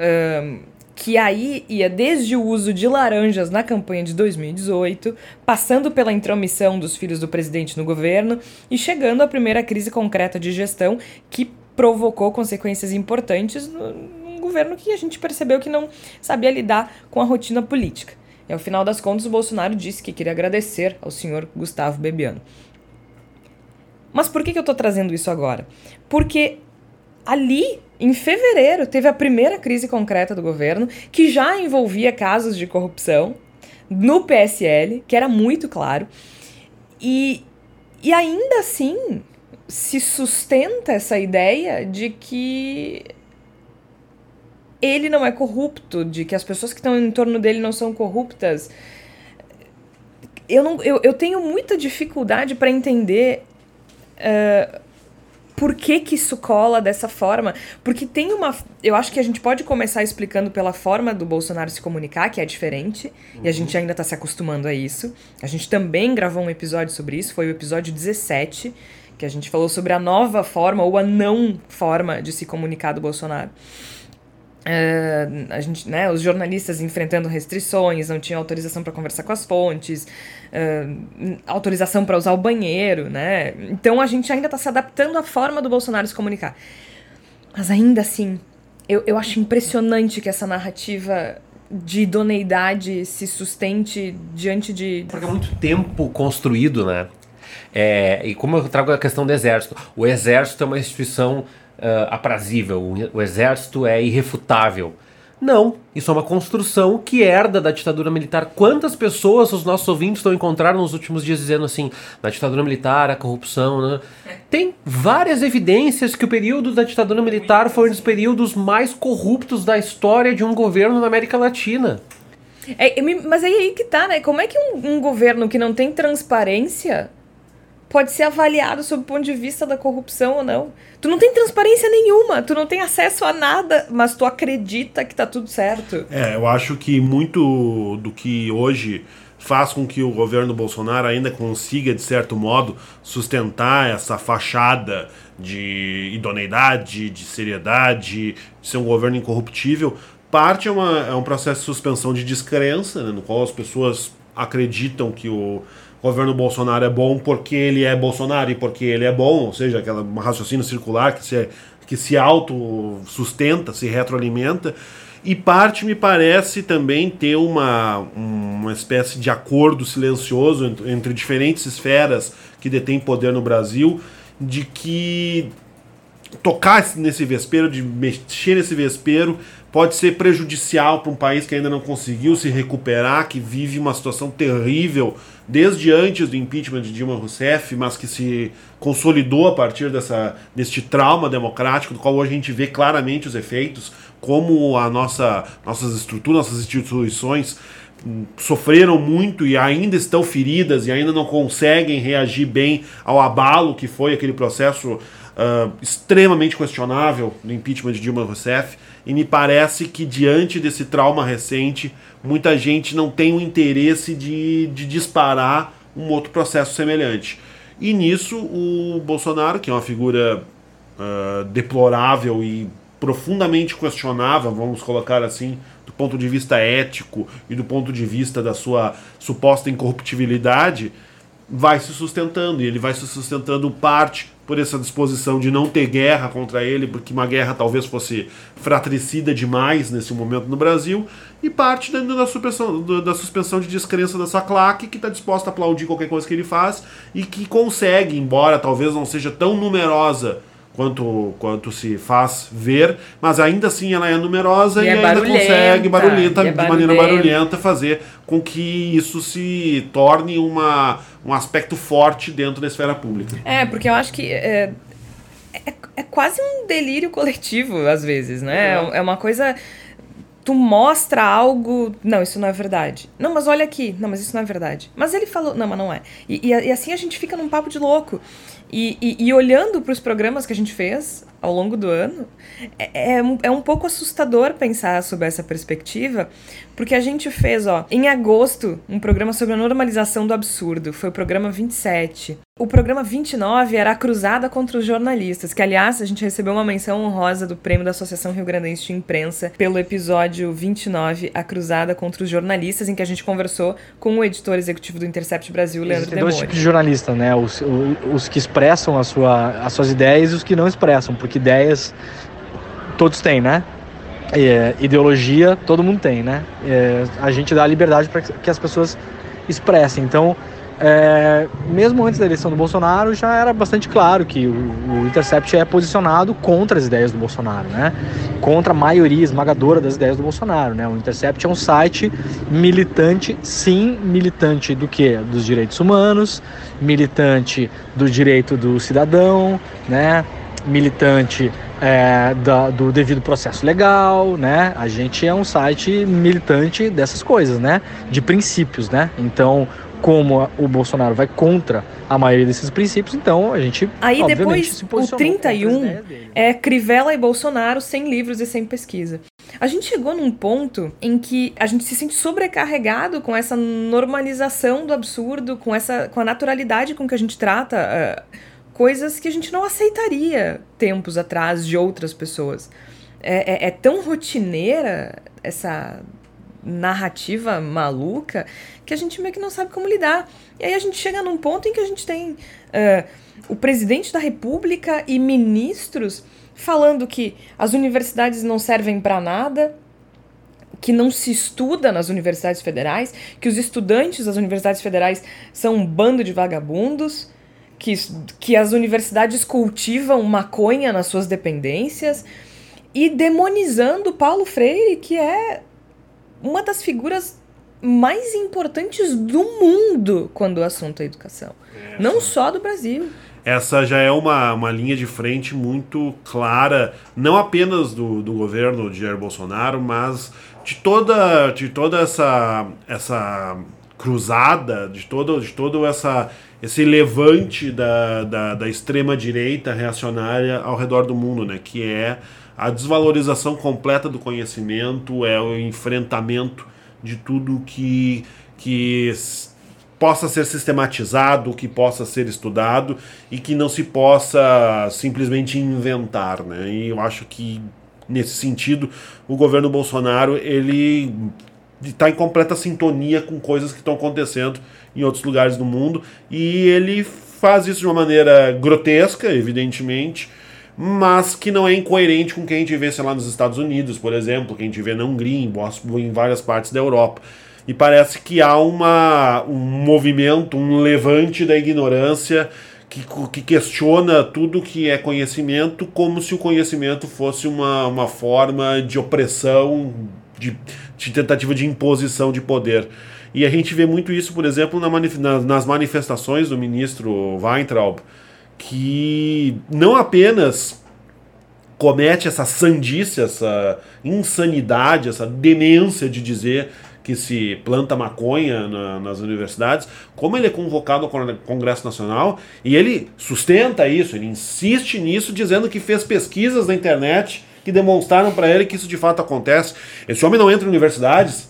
B: Um, que aí ia desde o uso de laranjas na campanha de 2018, passando pela intromissão dos filhos do presidente no governo e chegando à primeira crise concreta de gestão que provocou consequências importantes no, governo que a gente percebeu que não sabia lidar com a rotina política. E ao final das contas, o Bolsonaro disse que queria agradecer ao senhor Gustavo Bebiano. Mas por que, que eu estou trazendo isso agora? Porque ali, em fevereiro, teve a primeira crise concreta do governo, que já envolvia casos de corrupção no PSL, que era muito claro. E, e ainda assim se sustenta essa ideia de que ele não é corrupto, de que as pessoas que estão em torno dele não são corruptas. Eu, não, eu, eu tenho muita dificuldade para entender uh, por que, que isso cola dessa forma. Porque tem uma. Eu acho que a gente pode começar explicando pela forma do Bolsonaro se comunicar, que é diferente, uhum. e a gente ainda está se acostumando a isso. A gente também gravou um episódio sobre isso, foi o episódio 17, que a gente falou sobre a nova forma ou a não forma de se comunicar do Bolsonaro. Uh, a gente, né, os jornalistas enfrentando restrições, não tinham autorização para conversar com as fontes, uh, autorização para usar o banheiro, né? Então a gente ainda está se adaptando à forma do Bolsonaro se comunicar. Mas ainda assim, eu, eu acho impressionante que essa narrativa de idoneidade se sustente diante de.
F: Porque é muito tempo construído, né? É, e como eu trago a questão do exército, o exército é uma instituição uh, aprazível, o, o exército é irrefutável. Não, isso é uma construção que herda da ditadura militar. Quantas pessoas os nossos ouvintes estão encontrando nos últimos dias dizendo assim, na ditadura militar, a corrupção, né? Tem várias evidências que o período da ditadura militar foi um dos períodos mais corruptos da história de um governo na América Latina.
B: É, mas aí, aí que tá, né? Como é que um, um governo que não tem transparência pode ser avaliado sob o ponto de vista da corrupção ou não. Tu não tem transparência nenhuma, tu não tem acesso a nada, mas tu acredita que tá tudo certo.
E: É, eu acho que muito do que hoje faz com que o governo Bolsonaro ainda consiga, de certo modo, sustentar essa fachada de idoneidade, de seriedade, de ser um governo incorruptível, parte é, uma, é um processo de suspensão de descrença, né, no qual as pessoas acreditam que o o governo Bolsonaro é bom porque ele é Bolsonaro e porque ele é bom, ou seja, aquela raciocínio circular que se, que se auto-sustenta, se retroalimenta. E parte, me parece, também ter uma, uma espécie de acordo silencioso entre, entre diferentes esferas que detêm poder no Brasil, de que tocar nesse vespeiro, de mexer nesse vespeiro, pode ser prejudicial para um país que ainda não conseguiu se recuperar, que vive uma situação terrível desde antes do impeachment de Dilma Rousseff, mas que se consolidou a partir dessa, deste trauma democrático, do qual hoje a gente vê claramente os efeitos, como a nossa, nossas estruturas, nossas instituições hum, sofreram muito e ainda estão feridas e ainda não conseguem reagir bem ao abalo que foi aquele processo uh, extremamente questionável do impeachment de Dilma Rousseff e me parece que diante desse trauma recente, muita gente não tem o interesse de, de disparar um outro processo semelhante. E nisso o Bolsonaro, que é uma figura uh, deplorável e profundamente questionável, vamos colocar assim, do ponto de vista ético e do ponto de vista da sua suposta incorruptibilidade, vai se sustentando. E ele vai se sustentando parte por essa disposição de não ter guerra contra ele, porque uma guerra talvez fosse fratricida demais nesse momento no Brasil, e parte da, da, suspensão, da suspensão de descrença dessa claque, que está disposta a aplaudir qualquer coisa que ele faz, e que consegue, embora talvez não seja tão numerosa quanto, quanto se faz ver, mas ainda assim ela é numerosa e,
B: e
E: é
B: ainda
E: consegue barulhenta,
B: é
E: de maneira barulhenta fazer com que isso se torne uma, um aspecto forte dentro da esfera pública.
B: É, porque eu acho que é, é, é quase um delírio coletivo às vezes, né? É, é uma coisa tu mostra algo. Não, isso não é verdade. Não, mas olha aqui. Não, mas isso não é verdade. Mas ele falou. Não, mas não é. E, e, e assim a gente fica num papo de louco. E, e, e olhando para os programas que a gente fez ao longo do ano, é, é, é, um pouco assustador pensar sobre essa perspectiva, porque a gente fez, ó, em agosto, um programa sobre a normalização do absurdo. Foi o programa 27. O programa 29 era a cruzada contra os jornalistas, que aliás a gente recebeu uma menção honrosa do prêmio da Associação Rio Grandense de Imprensa pelo episódio 29, a cruzada contra os jornalistas, em que a gente conversou com o editor executivo do Intercept Brasil, Leandro Tem
I: dois tipos de jornalistas, né? Os, os que expressam a sua, as suas ideias e os que não expressam, porque ideias todos têm, né? é, ideologia todo mundo tem, né? É, a gente dá liberdade para que as pessoas expressem. Então, é, mesmo antes da eleição do Bolsonaro, já era bastante claro que o, o, Intercept é posicionado contra as ideias do Bolsonaro, né? Contra a maioria esmagadora das ideias do Bolsonaro, né? O Intercept é um site militante, sim, militante do que? Dos direitos humanos, militante do direito do cidadão, né? Militante é, da, do devido processo legal, né? A gente é um site militante dessas coisas, né? De princípios, né? Então, como o Bolsonaro vai contra a maioria desses princípios, então a gente
B: aí depois o 31 é Crivella e Bolsonaro sem livros e sem pesquisa. A gente chegou num ponto em que a gente se sente sobrecarregado com essa normalização do absurdo, com essa com a naturalidade com que a gente trata uh, coisas que a gente não aceitaria tempos atrás de outras pessoas. É, é, é tão rotineira essa narrativa maluca que a gente meio que não sabe como lidar. E aí a gente chega num ponto em que a gente tem uh, o presidente da República e ministros falando que as universidades não servem para nada, que não se estuda nas universidades federais, que os estudantes das universidades federais são um bando de vagabundos, que, que as universidades cultivam maconha nas suas dependências e demonizando Paulo Freire, que é uma das figuras mais importantes do mundo quando o assunto é educação. Essa. Não só do Brasil.
E: Essa já é uma, uma linha de frente muito clara, não apenas do, do governo de Jair Bolsonaro, mas de toda, de toda essa, essa cruzada, de todo, de todo essa, esse levante da, da, da extrema-direita reacionária ao redor do mundo, né? que é a desvalorização completa do conhecimento, é o enfrentamento de tudo que, que possa ser sistematizado, que possa ser estudado e que não se possa simplesmente inventar, né? E eu acho que nesse sentido o governo Bolsonaro ele está em completa sintonia com coisas que estão acontecendo em outros lugares do mundo e ele faz isso de uma maneira grotesca, evidentemente, mas que não é incoerente com o que a gente vê, sei lá, nos Estados Unidos, por exemplo, que a gente vê na Hungria, em várias partes da Europa. E parece que há uma, um movimento, um levante da ignorância que, que questiona tudo que é conhecimento como se o conhecimento fosse uma, uma forma de opressão, de, de tentativa de imposição de poder. E a gente vê muito isso, por exemplo, na, nas manifestações do ministro Weintraub, que não apenas comete essa sandice, essa insanidade, essa demência de dizer que se planta maconha na, nas universidades, como ele é convocado ao Congresso Nacional e ele sustenta isso, ele insiste nisso, dizendo que fez pesquisas na internet que demonstraram para ele que isso de fato acontece. Esse homem não entra em universidades,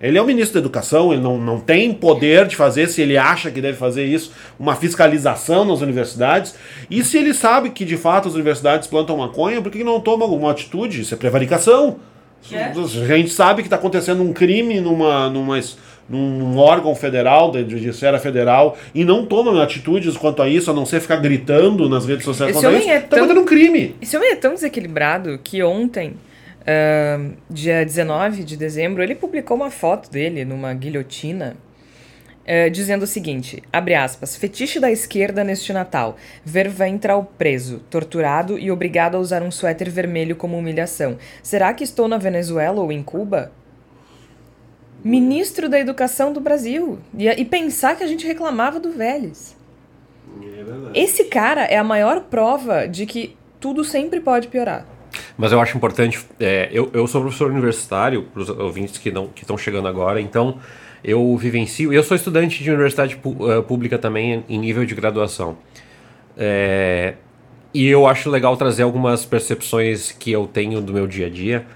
E: ele é o ministro da Educação, ele não, não tem poder de fazer, se ele acha que deve fazer isso, uma fiscalização nas universidades. E se ele sabe que de fato as universidades plantam maconha, por que não toma alguma atitude? Isso é prevaricação. É. A gente sabe que está acontecendo um crime numa, numa, num órgão federal, de, de esfera federal, e não toma atitudes quanto a isso, a não ser ficar gritando nas redes sociais
B: esse
E: isso,
B: é
E: tá tão, um crime.
B: Esse homem é tão desequilibrado que ontem Uh, dia 19 de dezembro, ele publicou uma foto dele numa guilhotina, uh, dizendo o seguinte: abre aspas, fetiche da esquerda neste Natal. Ver Ventral preso, torturado e obrigado a usar um suéter vermelho como humilhação. Será que estou na Venezuela ou em Cuba? Ministro da Educação do Brasil. E, e pensar que a gente reclamava do Vélez. É Esse cara é a maior prova de que tudo sempre pode piorar.
F: Mas eu acho importante, é, eu, eu sou professor universitário, para os ouvintes que estão chegando agora, então eu vivencio, eu sou estudante de universidade uh, pública também em nível de graduação. É, e eu acho legal trazer algumas percepções que eu tenho do meu dia a dia.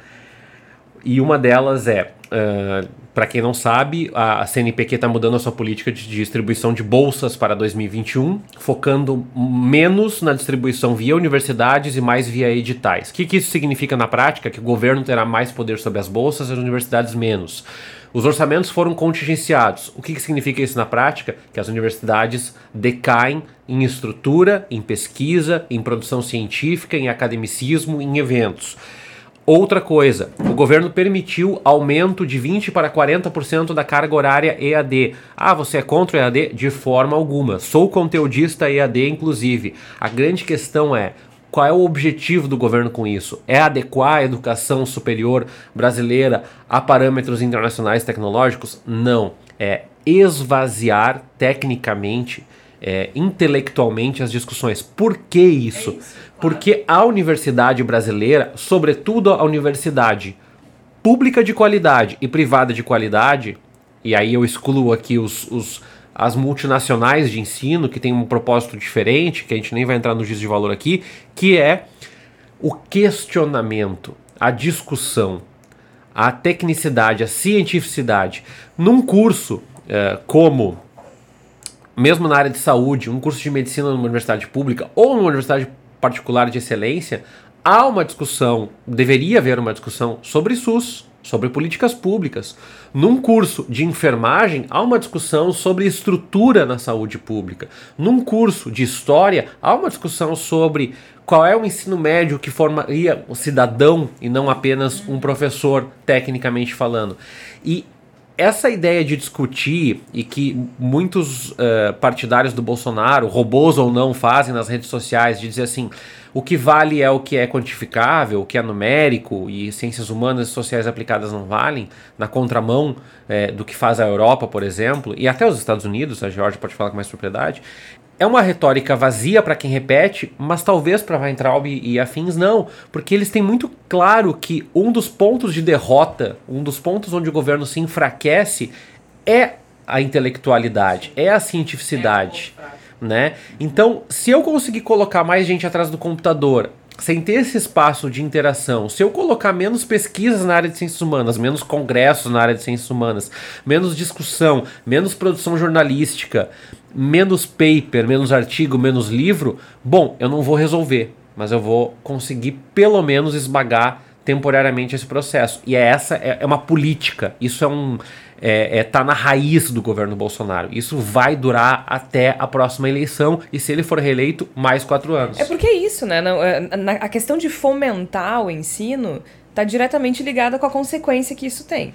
F: E uma delas é, uh, para quem não sabe, a CNPq está mudando a sua política de distribuição de bolsas para 2021, focando menos na distribuição via universidades e mais via editais. O que, que isso significa na prática? Que o governo terá mais poder sobre as bolsas e as universidades menos. Os orçamentos foram contingenciados. O que, que significa isso na prática? Que as universidades decaem em estrutura, em pesquisa, em produção científica, em academicismo, em eventos. Outra coisa, o governo permitiu aumento de 20 para 40% da carga horária EAD. Ah, você é contra o EAD? De forma alguma. Sou conteudista EAD, inclusive. A grande questão é qual é o objetivo do governo com isso? É adequar a educação superior brasileira a parâmetros internacionais tecnológicos? Não. É esvaziar tecnicamente, é, intelectualmente as discussões. Por que isso? É isso Porque a universidade brasileira, sobretudo a universidade pública de qualidade e privada de qualidade, e aí eu excluo aqui os, os as multinacionais de ensino, que tem um propósito diferente, que a gente nem vai entrar no giz de valor aqui, que é o questionamento, a discussão, a tecnicidade, a cientificidade. Num curso é, como, mesmo na área de saúde, um curso de medicina numa universidade pública ou numa universidade particular de excelência, há uma discussão, deveria haver uma discussão sobre SUS, sobre políticas públicas. Num curso de enfermagem, há uma discussão sobre estrutura na saúde pública. Num curso de história, há uma discussão sobre qual é o ensino médio que formaria o cidadão e não apenas um professor, tecnicamente falando. E essa ideia de discutir e que muitos uh, partidários do Bolsonaro, robôs ou não, fazem nas redes sociais, de dizer assim: o que vale é o que é quantificável, o que é numérico, e ciências humanas e sociais aplicadas não valem, na contramão é, do que faz a Europa, por exemplo, e até os Estados Unidos, a Georgia pode falar com mais propriedade. É uma retórica vazia para quem repete, mas talvez para Weintraub e afins não, porque eles têm muito claro que um dos pontos de derrota, um dos pontos onde o governo se enfraquece é a intelectualidade, é a cientificidade. É né? Então, se eu conseguir colocar mais gente atrás do computador, sem ter esse espaço de interação, se eu colocar menos pesquisas na área de ciências humanas, menos congressos na área de ciências humanas, menos discussão, menos produção jornalística, menos paper, menos artigo, menos livro, bom, eu não vou resolver, mas eu vou conseguir pelo menos esmagar temporariamente esse processo. E é essa é, é uma política. Isso é um é, é, tá na raiz do governo Bolsonaro. Isso vai durar até a próxima eleição e se ele for reeleito, mais quatro anos.
B: É porque é isso, né? É, a questão de fomentar o ensino está diretamente ligada com a consequência que isso tem,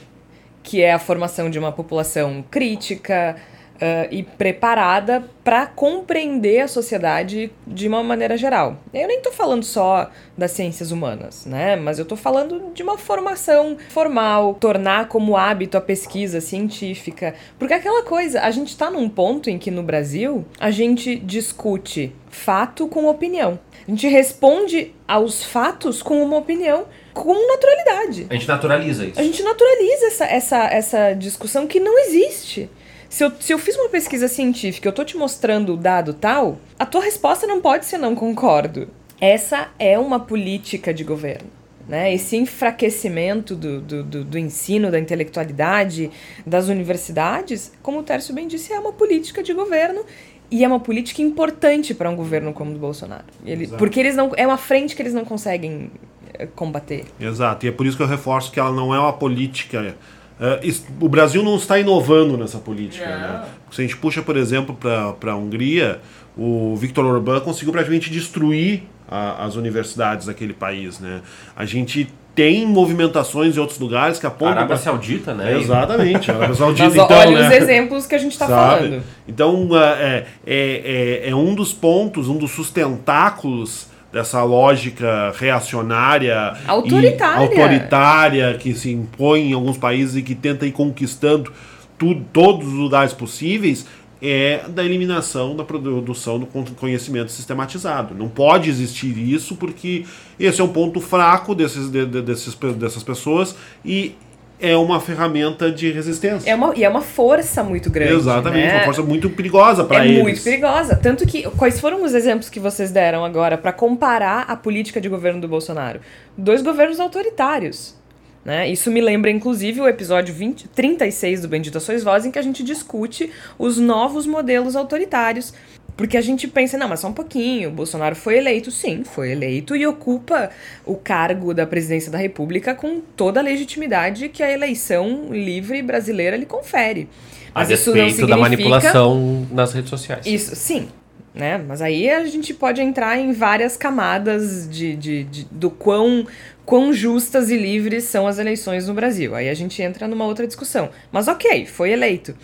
B: que é a formação de uma população crítica, Uh, e preparada para compreender a sociedade de uma maneira geral. Eu nem estou falando só das ciências humanas, né? Mas eu estou falando de uma formação formal, tornar como hábito a pesquisa científica. Porque aquela coisa, a gente está num ponto em que no Brasil a gente discute fato com opinião. A gente responde aos fatos com uma opinião com naturalidade.
F: A gente naturaliza isso.
B: A gente naturaliza essa, essa, essa discussão que não existe. Se eu, se eu fiz uma pesquisa científica, eu tô te mostrando o dado tal, a tua resposta não pode ser não concordo. Essa é uma política de governo. Né? Esse enfraquecimento do, do, do, do, ensino, da intelectualidade, das universidades, como o Tércio bem disse, é uma política de governo e é uma política importante para um governo como o do Bolsonaro. Ele, porque eles não é uma frente que eles não conseguem eh, combater.
E: Exato, e é por isso que eu reforço que ela não é uma política Uh, o Brasil não está inovando nessa política. Né? Se a gente puxa, por exemplo, para a Hungria, o Viktor Orbán conseguiu praticamente destruir a, as universidades daquele país. Né? A gente tem movimentações em outros lugares que apontam.
F: Arábia Saudita, né?
E: exatamente. Arábia Saudita,
B: Mas
E: então,
B: olha
E: né?
B: os exemplos que a gente está falando.
E: Então, é, é, é, é um dos pontos, um dos sustentáculos dessa lógica reacionária
B: autoritária.
E: autoritária que se impõe em alguns países e que tenta ir conquistando tudo, todos os lugares possíveis é da eliminação da produção do conhecimento sistematizado. Não pode existir isso porque esse é um ponto fraco desses, de, de, desses, dessas pessoas e é uma ferramenta de resistência.
B: É uma, e é uma força muito grande.
E: Exatamente,
B: né?
E: uma força muito perigosa para
B: é
E: eles.
B: É muito perigosa. Tanto que, quais foram os exemplos que vocês deram agora para comparar a política de governo do Bolsonaro? Dois governos autoritários. Né? Isso me lembra, inclusive, o episódio 20, 36 do Bendita Sois Voz, em que a gente discute os novos modelos autoritários porque a gente pensa, não, mas só um pouquinho, o Bolsonaro foi eleito, sim, foi eleito e ocupa o cargo da presidência da República com toda a legitimidade que a eleição livre brasileira lhe confere.
F: Mas a respeito significa... da manipulação nas redes sociais.
B: Isso, sim. Né? Mas aí a gente pode entrar em várias camadas de, de, de, do quão, quão justas e livres são as eleições no Brasil. Aí a gente entra numa outra discussão. Mas ok, foi eleito.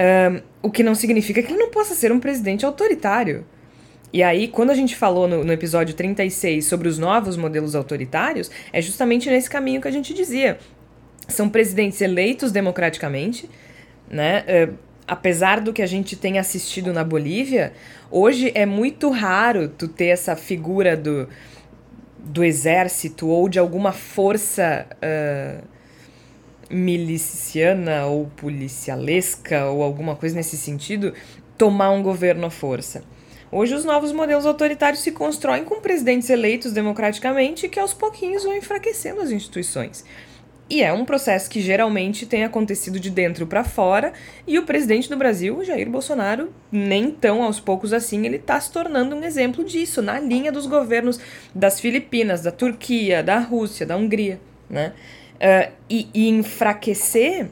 B: Um, o que não significa que ele não possa ser um presidente autoritário. E aí, quando a gente falou no, no, episódio 36 sobre os novos modelos autoritários, é justamente nesse caminho que a gente dizia. São presidentes eleitos democraticamente, né? Apesar do que a gente tem assistido na Bolívia, hoje é muito raro tu ter essa figura do, do exército ou de alguma força uh, miliciana ou policialesca ou alguma coisa nesse sentido tomar um governo à força. Hoje, os novos modelos autoritários se constroem com presidentes eleitos democraticamente que aos pouquinhos vão enfraquecendo as instituições. E é um processo que geralmente tem acontecido de dentro para fora, e o presidente do Brasil, Jair Bolsonaro, nem tão aos poucos assim, ele está se tornando um exemplo disso, na linha dos governos das Filipinas, da Turquia, da Rússia, da Hungria. Né? Uh, e, e, enfraquecer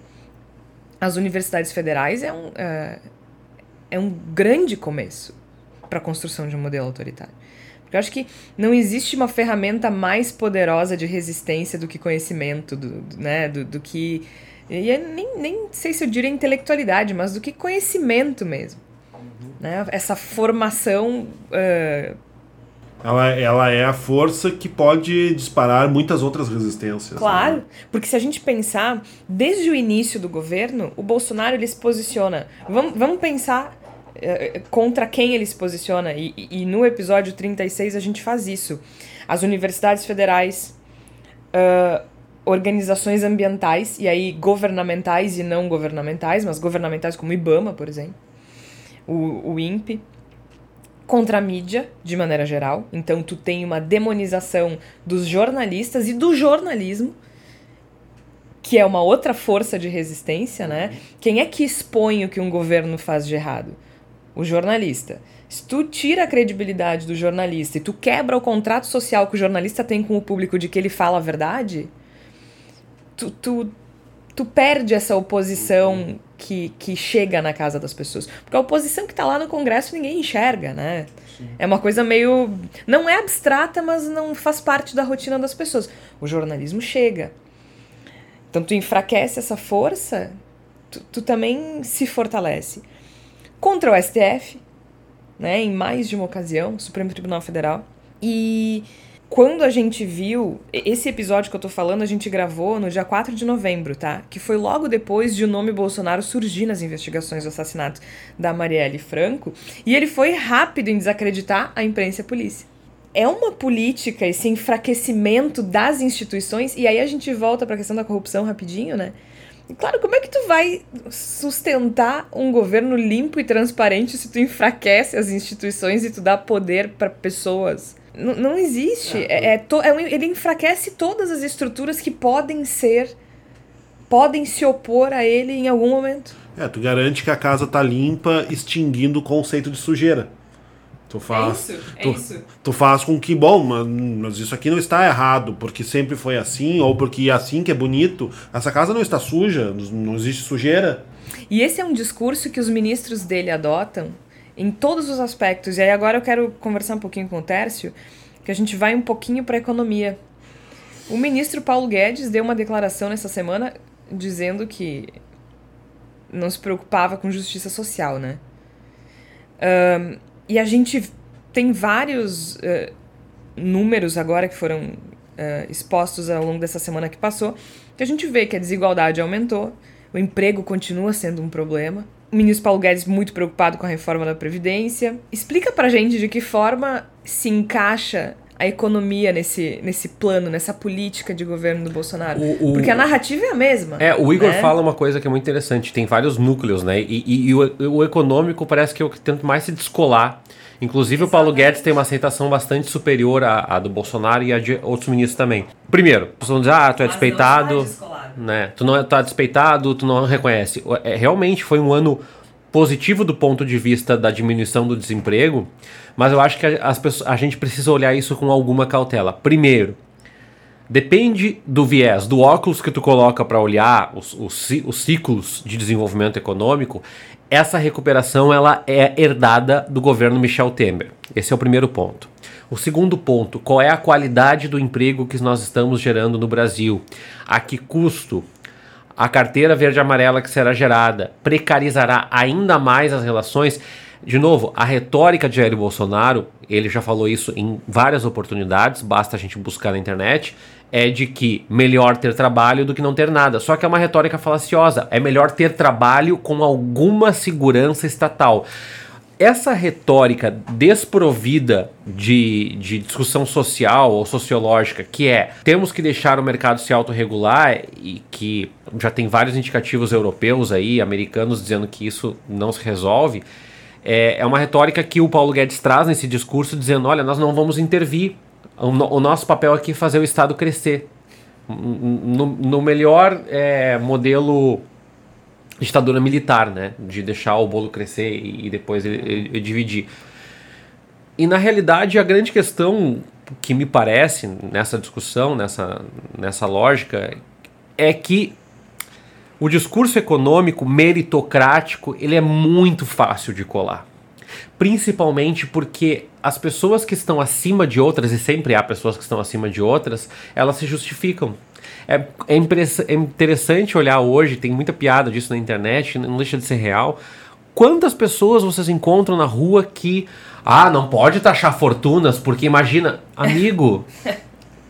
B: as universidades federais é um, uh, é um grande começo para a construção de um modelo autoritário. Porque eu acho que não existe uma ferramenta mais poderosa de resistência do que conhecimento, do, do né, do, do que. E é nem, nem sei se eu diria intelectualidade, mas do que conhecimento mesmo. Uhum. Né? Essa formação. Uh...
E: ela, ela é a força que pode disparar muitas outras resistências. Né?
B: Claro, né? porque se a gente pensar, desde o início do governo, o Bolsonaro ele se posiciona. Vamos, vamos pensar eh, contra quem ele se posiciona. E, e, no episódio 36 a gente faz isso. As universidades federais, uh, organizações ambientais, e aí governamentais e não governamentais, mas governamentais como o IBAMA, por exemplo, o, o INPE, contra a mídia, de maneira geral. Então tu tem uma demonização dos jornalistas e do jornalismo, que é uma outra força de resistência, né? Quem é que expõe o que um governo faz de errado? o jornalista. Se tu tira a credibilidade do jornalista e tu quebra o contrato social que o jornalista tem com o público de que ele fala a verdade, tu, tu, tu perde essa oposição que, que chega na casa das pessoas. Porque a oposição que tá lá no Congresso ninguém enxerga, né? Sim. É uma coisa meio. Não é abstrata, mas não faz parte da rotina das pessoas. O jornalismo chega. Então tu enfraquece essa força, tu, tu também se fortalece contra o STF, né, em mais de uma ocasião, Supremo Tribunal Federal. E quando a gente viu, esse episódio que eu tô falando, a gente gravou no dia 4 de novembro, tá? Que foi logo depois de o nome Bolsonaro surgir nas investigações do assassinato da Marielle Franco, e ele foi rápido em desacreditar a imprensa e a polícia. É uma política esse enfraquecimento das instituições, e aí a gente volta para a questão da corrupção rapidinho, né? Claro, como é que tu vai sustentar um governo limpo e transparente se tu enfraquece as instituições e tu dá poder para pessoas? N não existe. É, é, to, é, ele enfraquece todas as estruturas que podem ser, podem se opor a ele em algum momento.
E: É, tu garante que a casa tá limpa, extinguindo o conceito de sujeira. Tu faz,
B: é isso,
E: tu,
B: é isso.
E: tu faz com que, bom, mas isso aqui não está errado, porque sempre foi assim, ou porque é assim que é bonito. Essa casa não está suja, não existe sujeira.
B: E esse é um discurso que os ministros dele adotam em todos os aspectos. E aí agora eu quero conversar um pouquinho com o Tércio, que a gente vai um pouquinho para a economia. O ministro Paulo Guedes deu uma declaração nessa semana dizendo que não se preocupava com justiça social, né? Um, e a gente tem vários uh, números agora que foram uh, expostos ao longo dessa semana que passou, que a gente vê que a desigualdade aumentou, o emprego continua sendo um problema. O ministro Paulo Guedes muito preocupado com a reforma da Previdência. Explica pra gente de que forma se encaixa a economia nesse, nesse plano, nessa política de governo do Bolsonaro? O, o, Porque a narrativa é a mesma.
F: É, o Igor né? fala uma coisa que é muito interessante. Tem vários núcleos, né? E, e, e o, o, econômico parece que é o que tenta mais se descolar. Inclusive, Exatamente. o Paulo Guedes tem uma aceitação bastante superior à, à, do Bolsonaro e a de outros ministros também. Primeiro, as pessoas dizem, ah, tu é Mas despeitado. né? Tu não é, tá despeitado, tu não reconhece. É, realmente foi um ano positivo do ponto de vista da diminuição do desemprego, mas eu acho que as pessoas, a gente precisa olhar isso com alguma cautela. Primeiro, Depende do viés, do óculos que tu coloca para olhar os, os, os, ciclos de desenvolvimento econômico, essa recuperação ela é herdada do governo Michel Temer. Esse é o primeiro ponto. O segundo ponto, qual é a qualidade do emprego que nós estamos gerando no Brasil? A que custo? A carteira verde-amarela que será gerada precarizará ainda mais as relações? De novo, a retórica de Jair Bolsonaro, ele já falou isso em várias oportunidades, basta a gente buscar na internet é de que melhor ter trabalho do que não ter nada. Só que é uma retórica falaciosa. É melhor ter trabalho com alguma segurança estatal. Essa retórica desprovida de, de discussão social ou sociológica, que é temos que deixar o mercado se autorregular, e que já tem vários indicativos europeus aí, americanos, dizendo que isso não se resolve, é, é uma retórica que o Paulo Guedes traz nesse discurso, dizendo: olha, nós não vamos intervir o, o nosso papel aqui é fazer o Estado crescer. No, no melhor é, modelo ditadura militar, né? De deixar o bolo crescer e, e depois ele, ele, ele dividir. E na realidade a grande questão que me parece nessa discussão, nessa, nessa lógica, é que o discurso econômico meritocrático ele é muito fácil de colar principalmente porque as pessoas que estão acima de outras, e sempre há pessoas que estão acima de outras, elas se justificam. É, é, é interessante olhar hoje, tem muita piada disso na internet, não deixa de ser real. Quantas pessoas vocês encontram na rua que, ah, não pode taxar fortunas, porque imagina, amigo.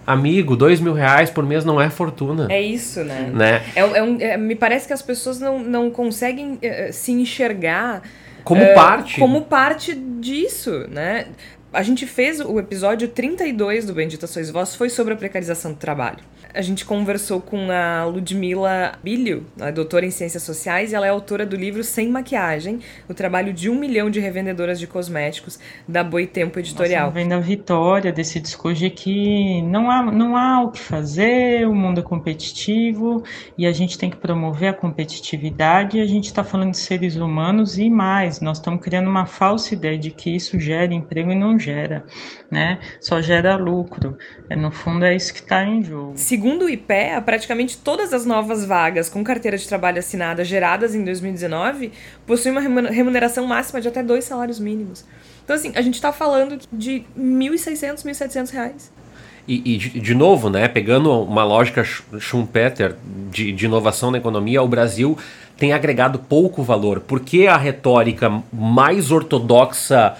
F: amigo, dois mil reais por mês não é fortuna.
B: É isso, né?
F: né?
B: É, é um, é, me parece que as pessoas não, não conseguem uh, se enxergar
F: como uh, parte.
B: Como parte disso, né? A gente fez o episódio 32 do Bendita Sois Vós, foi sobre a precarização do trabalho. A gente conversou com a Ludmila Bilho, a doutora em Ciências Sociais, e ela é autora do livro Sem Maquiagem, o trabalho de um milhão de revendedoras de cosméticos da Boitempo Editorial.
J: Nossa, vem da vitória desse discurso de que não há, não há o que fazer, o mundo é competitivo e a gente tem que promover a competitividade e a gente está falando de seres humanos e mais, nós estamos criando uma falsa ideia de que isso gera emprego e não gera, né? Só gera lucro. É, no fundo é isso que está em jogo.
B: Segundo o IPEA, praticamente todas as novas vagas com carteira de trabalho assinada geradas em 2019 possuem uma remuneração máxima de até dois salários mínimos. Então, assim, a gente está falando de R$ 1.600, 1.700 reais.
F: E, e de, novo, né, pegando uma lógica Schumpeter de, de inovação na economia, o Brasil tem agregado pouco valor. Porque a retórica mais ortodoxa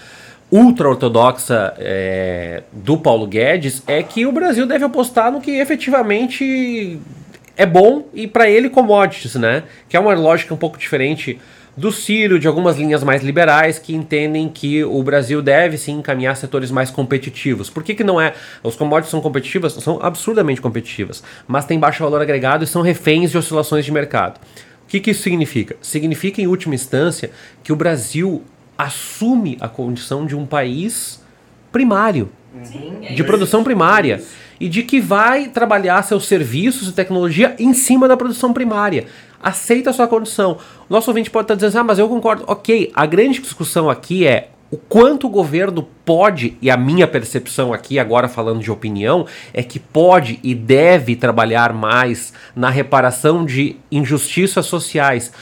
F: ultra-ortodoxa é, do Paulo Guedes é que o Brasil deve apostar no que efetivamente é bom e para ele commodities, né? Que é uma lógica um pouco diferente do Ciro, de algumas linhas mais liberais que entendem que o Brasil deve sim encaminhar setores mais competitivos. Por que, que não é? Os commodities são competitivas? São absurdamente competitivas, mas têm baixo valor agregado e são reféns de oscilações de mercado. O que, que isso significa? Significa, em última instância, que o Brasil assume a condição de um país primário, Sim, é de produção primária, e de que vai trabalhar seus serviços e tecnologia em cima da produção primária. Aceita a sua condição. O nosso ouvinte pode estar dizendo, ah, mas eu concordo. Ok, a grande discussão aqui é o quanto o governo pode, e a minha percepção aqui, agora falando de opinião, é que pode e deve trabalhar mais na reparação de injustiças sociais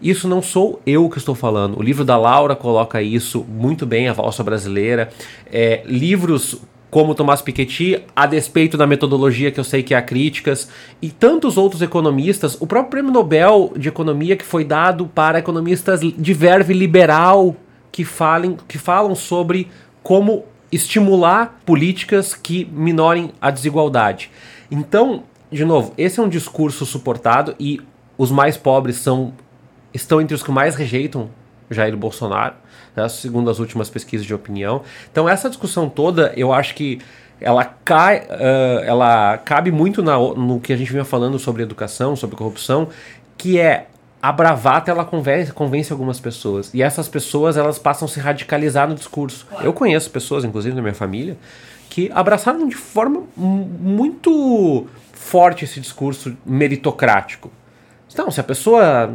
F: isso não sou eu que estou falando. O livro da Laura coloca isso muito bem, a valsa brasileira. É, livros como Tomás Piketty, a despeito da metodologia que eu sei que há críticas, e tantos outros economistas, o próprio prêmio Nobel de Economia que foi dado para economistas de verve liberal que, falem, que falam sobre como estimular políticas que minorem a desigualdade. Então, de novo, esse é um discurso suportado e os mais pobres são estão entre os que mais rejeitam Jair Bolsonaro, né, segundo as últimas pesquisas de opinião. Então essa discussão toda, eu acho que ela, cai, uh, ela cabe muito na, no que a gente vinha falando sobre educação, sobre corrupção, que é a bravata ela convence, convence algumas pessoas e essas pessoas elas passam a se radicalizar no discurso. Eu conheço pessoas, inclusive na minha família, que abraçaram de forma muito forte esse discurso meritocrático. Então, se a pessoa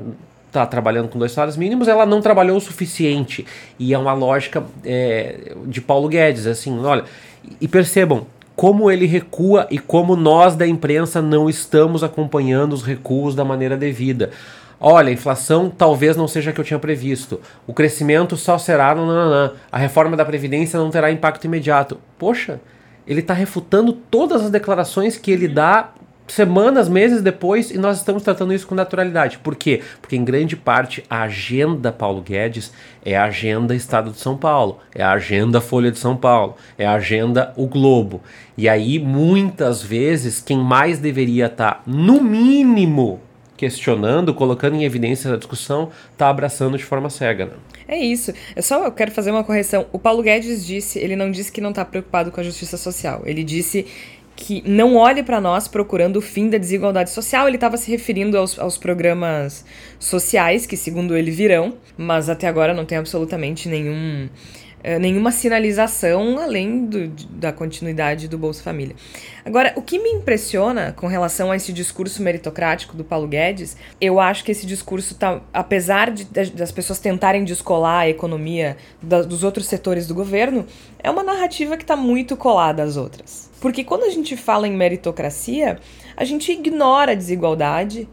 F: está trabalhando com dois salários mínimos, ela não trabalhou o suficiente. E é uma lógica é, de Paulo Guedes, assim, olha. E percebam, como ele recua e como nós da imprensa não estamos acompanhando os recuos da maneira devida. Olha, a inflação talvez não seja a que eu tinha previsto. O crescimento só será. A reforma da Previdência não terá impacto imediato. Poxa, ele está refutando todas as declarações que ele dá semanas, meses depois, e nós estamos tratando isso com naturalidade. Por quê? Porque em grande parte a agenda Paulo Guedes é a agenda Estado de São Paulo, é a agenda Folha de São Paulo, é a agenda O Globo. E aí, muitas vezes, quem mais deveria estar, tá, no mínimo, questionando, colocando em evidência a discussão, está abraçando de forma cega. Né?
B: É isso. É só eu quero fazer uma correção. O Paulo Guedes disse, ele não disse que não está preocupado com a justiça social. Ele disse que não olhe para nós procurando o fim da desigualdade social. Ele estava se referindo aos, aos, programas sociais, que segundo ele virão, mas até agora não tem absolutamente nenhum, uh, nenhuma sinalização além do, da continuidade do Bolsa Família. Agora, o que me impressiona com relação a esse discurso meritocrático do Paulo Guedes, eu acho que esse discurso tá, apesar de, das pessoas tentarem descolar a economia da, dos outros setores do governo, é uma narrativa que está muito colada às outras. Porque quando a gente fala em meritocracia, a gente ignora a desigualdade.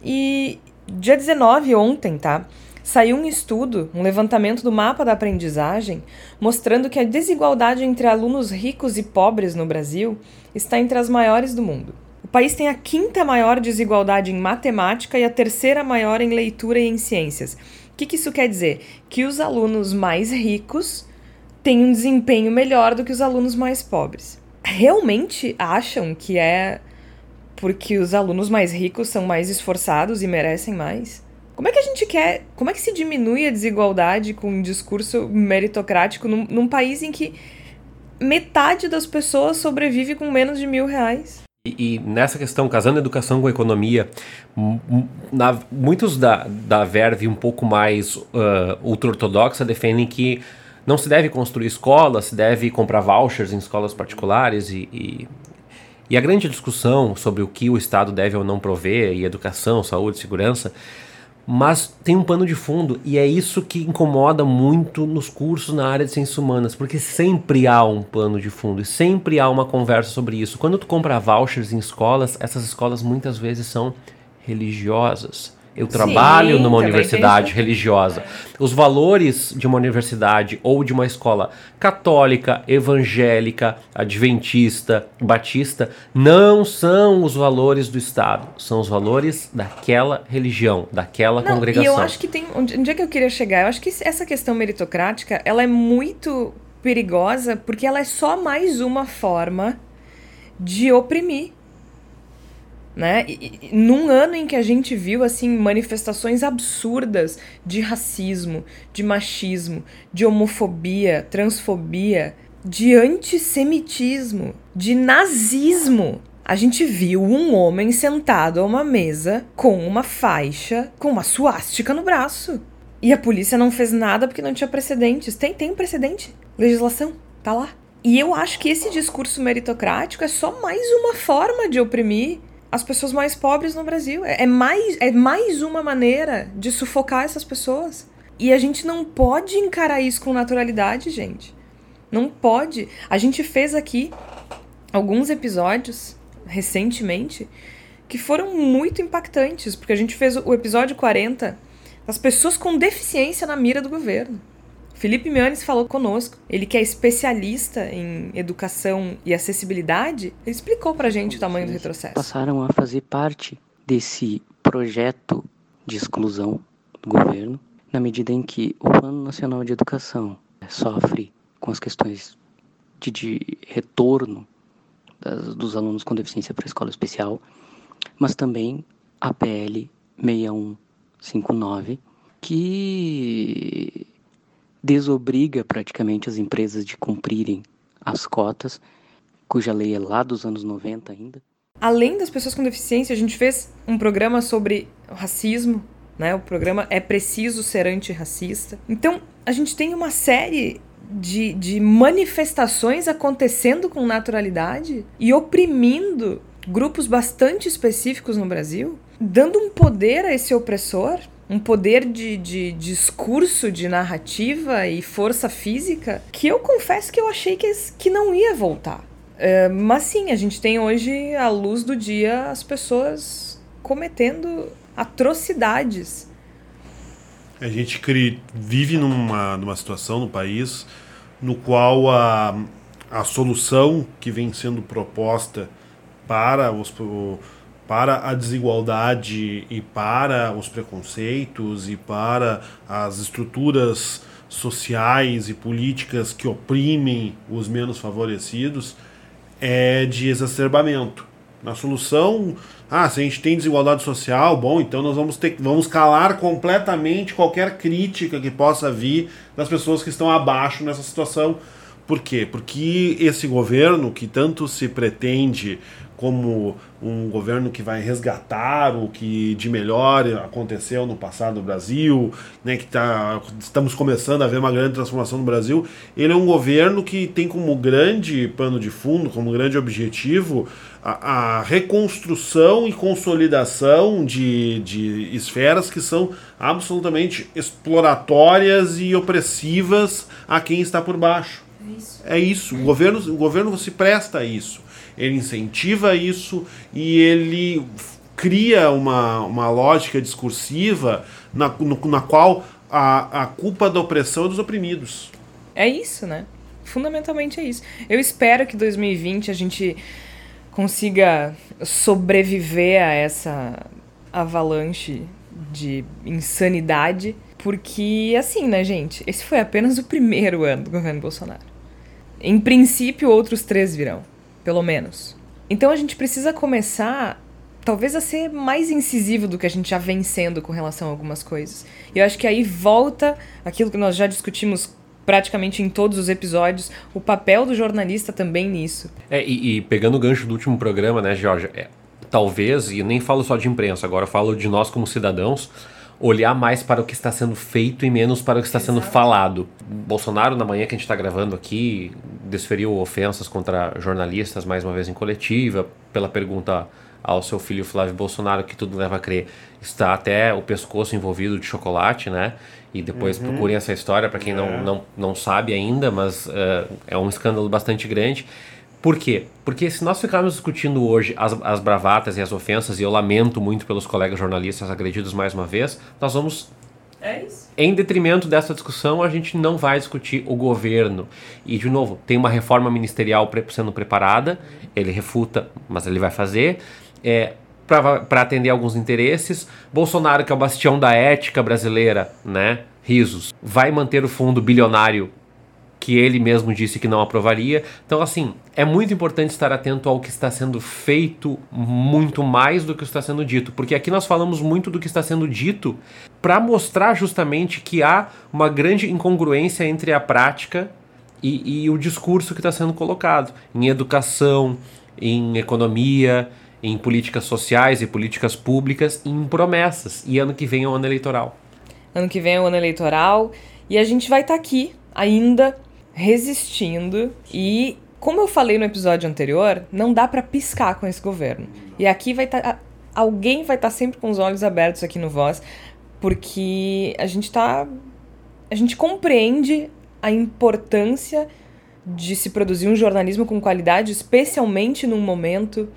B: E dia 19, ontem, tá? Saiu um estudo, um levantamento do mapa da aprendizagem, mostrando que a desigualdade entre alunos ricos e pobres no Brasil está entre as maiores do mundo. O país tem a quinta maior desigualdade em matemática e a terceira maior em leitura e em ciências. O que, que isso quer dizer? Que os alunos mais ricos têm um desempenho melhor do que os alunos mais pobres realmente acham que é porque os alunos mais ricos são mais esforçados e merecem mais? Como é que a gente quer. Como é que se diminui a desigualdade com um discurso meritocrático num, num país em que metade das pessoas sobrevive com menos de mil reais?
F: E, e, nessa questão, casando educação com economia, na, muitos da, da verve um pouco mais uh, ultra-ortodoxa defendem que não se deve construir escolas, se deve comprar vouchers em escolas particulares e, e, e, a grande discussão sobre o que o Estado deve ou não prover, e educação, saúde, segurança, mas tem um pano de fundo e é isso que incomoda muito nos cursos na área de ciências humanas, porque sempre há um pano de fundo e sempre há uma conversa sobre isso. Quando tu compra vouchers em escolas, essas escolas muitas vezes são religiosas eu trabalho Sim, numa universidade religiosa. Os valores de uma universidade ou de uma escola católica, evangélica, adventista, batista não são os valores do Estado, são os valores daquela religião, daquela não, congregação.
B: E eu acho que tem onde, onde é que eu queria chegar? Eu acho que essa questão meritocrática, ela é muito perigosa porque ela é só mais uma forma de oprimir né? E, e, num ano em que a gente viu assim manifestações absurdas de racismo, de machismo, de homofobia, transfobia, de antissemitismo, de nazismo. A gente viu um homem sentado a uma mesa com uma faixa, com uma suástica no braço. E a polícia não fez nada porque não tinha precedentes. Tem, tem um precedente. Legislação, tá lá. E eu acho que esse discurso meritocrático é só mais uma forma de oprimir as pessoas mais pobres no Brasil. É, é, mais, é mais uma maneira de sufocar essas pessoas. E a gente não pode encarar isso com naturalidade, gente. Não pode. A gente fez aqui alguns episódios recentemente que foram muito impactantes, porque a gente fez o episódio 40 das pessoas com deficiência na mira do governo. Felipe Mianes falou conosco. Ele que é especialista em educação e acessibilidade, ele explicou pra gente o tamanho do retrocesso.
K: Passaram a fazer parte desse projeto de exclusão do governo, na medida em que o Plano Nacional de Educação sofre com as questões de, de retorno das, dos alunos com deficiência para a escola especial, mas também a PL 6159, que desobriga praticamente as empresas de cumprirem as cotas, cuja lei é lá dos anos 90 ainda.
B: Além das pessoas com deficiência, a gente fez um programa sobre racismo, né? O programa É Preciso Ser Antirracista. Então, a gente tem uma série de, de manifestações acontecendo com naturalidade e oprimindo grupos bastante específicos no Brasil, dando um poder a esse opressor um poder de, de, discurso, de narrativa e força física que eu confesso que eu achei que, que não ia voltar. É, mas sim, a gente tem hoje, à luz do dia, as pessoas cometendo atrocidades.
E: A gente cri, vive numa, numa situação no país no qual a, a solução que vem sendo proposta para, os, para a desigualdade e para os preconceitos e para as estruturas sociais e políticas que oprimem os menos favorecidos é de exacerbamento. Na solução, ah, se a gente tem desigualdade social, bom, então nós vamos ter vamos calar completamente qualquer crítica que possa vir das pessoas que estão abaixo nessa situação. Por quê? Porque esse governo que tanto se pretende como um governo que vai resgatar o que de melhor aconteceu no passado no Brasil, né, que tá, estamos começando a ver uma grande transformação no Brasil. Ele é um governo que tem como grande pano de fundo, como grande objetivo, a, a reconstrução e consolidação de, de esferas que são absolutamente exploratórias e opressivas a quem está por baixo. É isso. É isso. O governo, o governo se presta a isso ele incentiva isso e ele cria uma, uma lógica discursiva na, no, na qual a, a culpa da opressão é dos oprimidos.
B: É isso, né? Fundamentalmente é isso. Eu espero que 2020 a gente consiga sobreviver a essa avalanche de insanidade, porque assim, né, gente? Esse foi apenas o primeiro ano do governo Bolsonaro. Em princípio, outros três virão pelo menos. Então a gente precisa começar, talvez, a ser mais incisivo do que a gente já vem sendo com relação a algumas coisas. E eu acho que aí volta aquilo que nós já discutimos praticamente em todos os episódios, o papel do jornalista também nisso.
F: É, e, e pegando o gancho do último programa, né, Jorge, é, talvez, e nem falo só de imprensa, agora falo de nós como cidadãos, olhar mais para o que está sendo feito e menos para o que está sendo Exato. falado. Bolsonaro, na manhã que a gente está gravando aqui, desferiu ofensas contra jornalistas, mais uma vez em coletiva, pela pergunta ao seu filho Flávio Bolsonaro, que tudo leva a crer, está até o pescoço envolvido de chocolate, né? E depois uhum. procurem essa história para quem é. não, não, não sabe ainda, mas uh, é um escândalo bastante grande. Por quê? Porque se nós ficarmos discutindo hoje as, as bravatas e as ofensas, e eu lamento muito pelos colegas jornalistas agredidos mais uma vez, nós vamos
B: é isso.
F: Em detrimento dessa discussão, a gente não vai discutir o governo. E, de novo, tem uma reforma ministerial sendo preparada, ele refuta, mas ele vai fazer. É, para atender alguns interesses. Bolsonaro, que é o bastião da ética brasileira, né? Risos, vai manter o fundo bilionário que ele mesmo disse que não aprovaria. Então, assim, é muito importante estar atento ao que está sendo feito muito mais do que está sendo dito, porque aqui nós falamos muito do que está sendo dito para mostrar justamente que há uma grande incongruência entre a prática e, e o discurso que está sendo colocado em educação, em economia, em políticas sociais e políticas públicas, em promessas. E ano que vem é o ano eleitoral.
B: Ano que vem é o ano eleitoral e a gente vai estar tá aqui ainda resistindo e como eu falei no episódio anterior, não dá para piscar com esse governo. E aqui vai estar tá, alguém vai estar tá sempre com os olhos abertos aqui no Voz, porque a gente tá a gente compreende a importância de se produzir um jornalismo com qualidade, especialmente num momento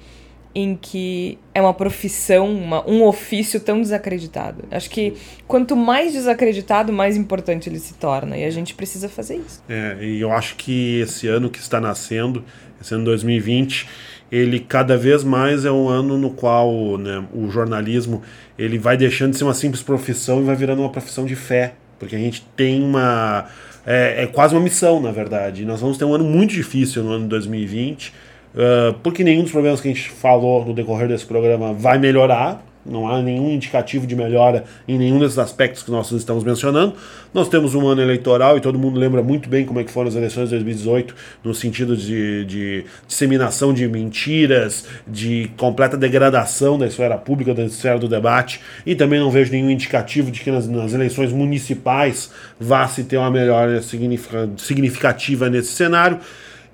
B: em que é uma profissão, uma, um ofício tão desacreditado. Acho que quanto mais desacreditado, mais importante ele se torna. E a gente precisa fazer isso.
E: É, e eu acho que esse ano que está nascendo, esse ano 2020, ele cada vez mais é um ano no qual né, o jornalismo ele vai deixando de ser uma simples profissão e vai virando uma profissão de fé. Porque a gente tem uma. É, é quase uma missão, na verdade. E nós vamos ter um ano muito difícil no ano 2020 Uh, porque nenhum dos problemas que a gente falou no decorrer desse programa vai melhorar, não há nenhum indicativo de melhora em nenhum desses aspectos que nós estamos mencionando. Nós temos um ano eleitoral e todo mundo lembra muito bem como é que foram as eleições de 2018, no sentido de, de disseminação de mentiras, de completa degradação da esfera pública, da esfera do debate, e também não vejo nenhum indicativo de que nas, nas eleições municipais vá se ter uma melhora significativa nesse cenário.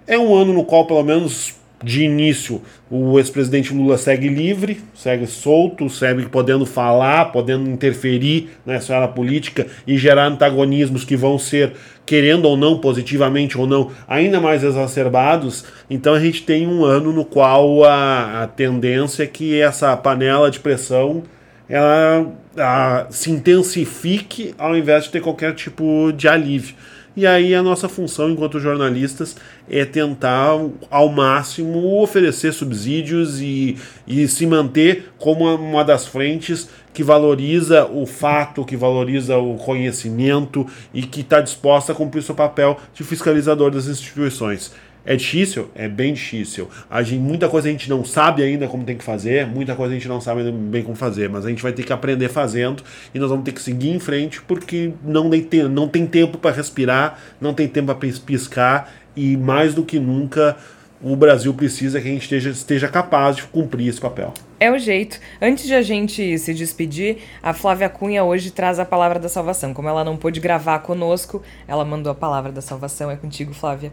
E: É um ano no qual, pelo menos de início, o ex-presidente Lula segue livre, segue solto, segue podendo falar, podendo interferir na esfera política e gerar antagonismos que vão ser, querendo ou não, positivamente ou não, ainda mais exacerbados. Então a gente tem um ano no qual a, a tendência é que essa panela de pressão ela a, se intensifique ao invés de ter qualquer tipo de alívio. E aí a nossa função enquanto jornalistas é tentar ao máximo oferecer subsídios e, e se manter como uma das frentes que valoriza o fato, que valoriza o conhecimento e que está disposta a cumprir seu papel de fiscalizador das instituições. É difícil? É bem difícil. A gente, muita coisa a gente não sabe ainda como tem que fazer, muita coisa a gente não sabe bem como fazer, mas a gente vai ter que aprender fazendo e nós vamos ter que seguir em frente porque não tem, não tem tempo para respirar, não tem tempo para piscar e mais do que nunca o Brasil precisa que a gente esteja, esteja capaz de cumprir esse papel.
B: É o jeito. Antes de a gente se despedir, a Flávia Cunha hoje traz a palavra da salvação. Como ela não pôde gravar conosco, ela mandou a palavra da salvação. É contigo, Flávia.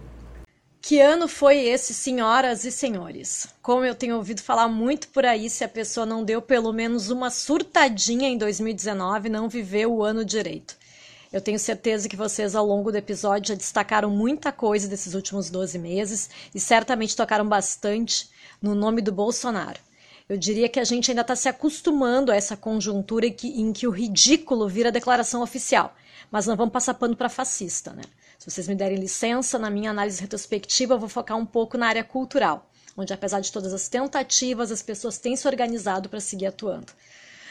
L: Que ano foi esse, senhoras e senhores? Como eu tenho ouvido falar muito por aí, se a pessoa não deu pelo menos uma surtadinha em 2019, não viveu o ano direito. Eu tenho certeza que vocês, ao longo do episódio, já destacaram muita coisa desses últimos 12 meses e certamente tocaram bastante no nome do Bolsonaro. Eu diria que a gente ainda está se acostumando a essa conjuntura em que, em que o ridículo vira declaração oficial, mas não vamos passar pano para fascista, né? Se vocês me derem licença, na minha análise retrospectiva, eu vou focar um pouco na área cultural, onde, apesar de todas as tentativas, as pessoas têm se organizado para seguir atuando.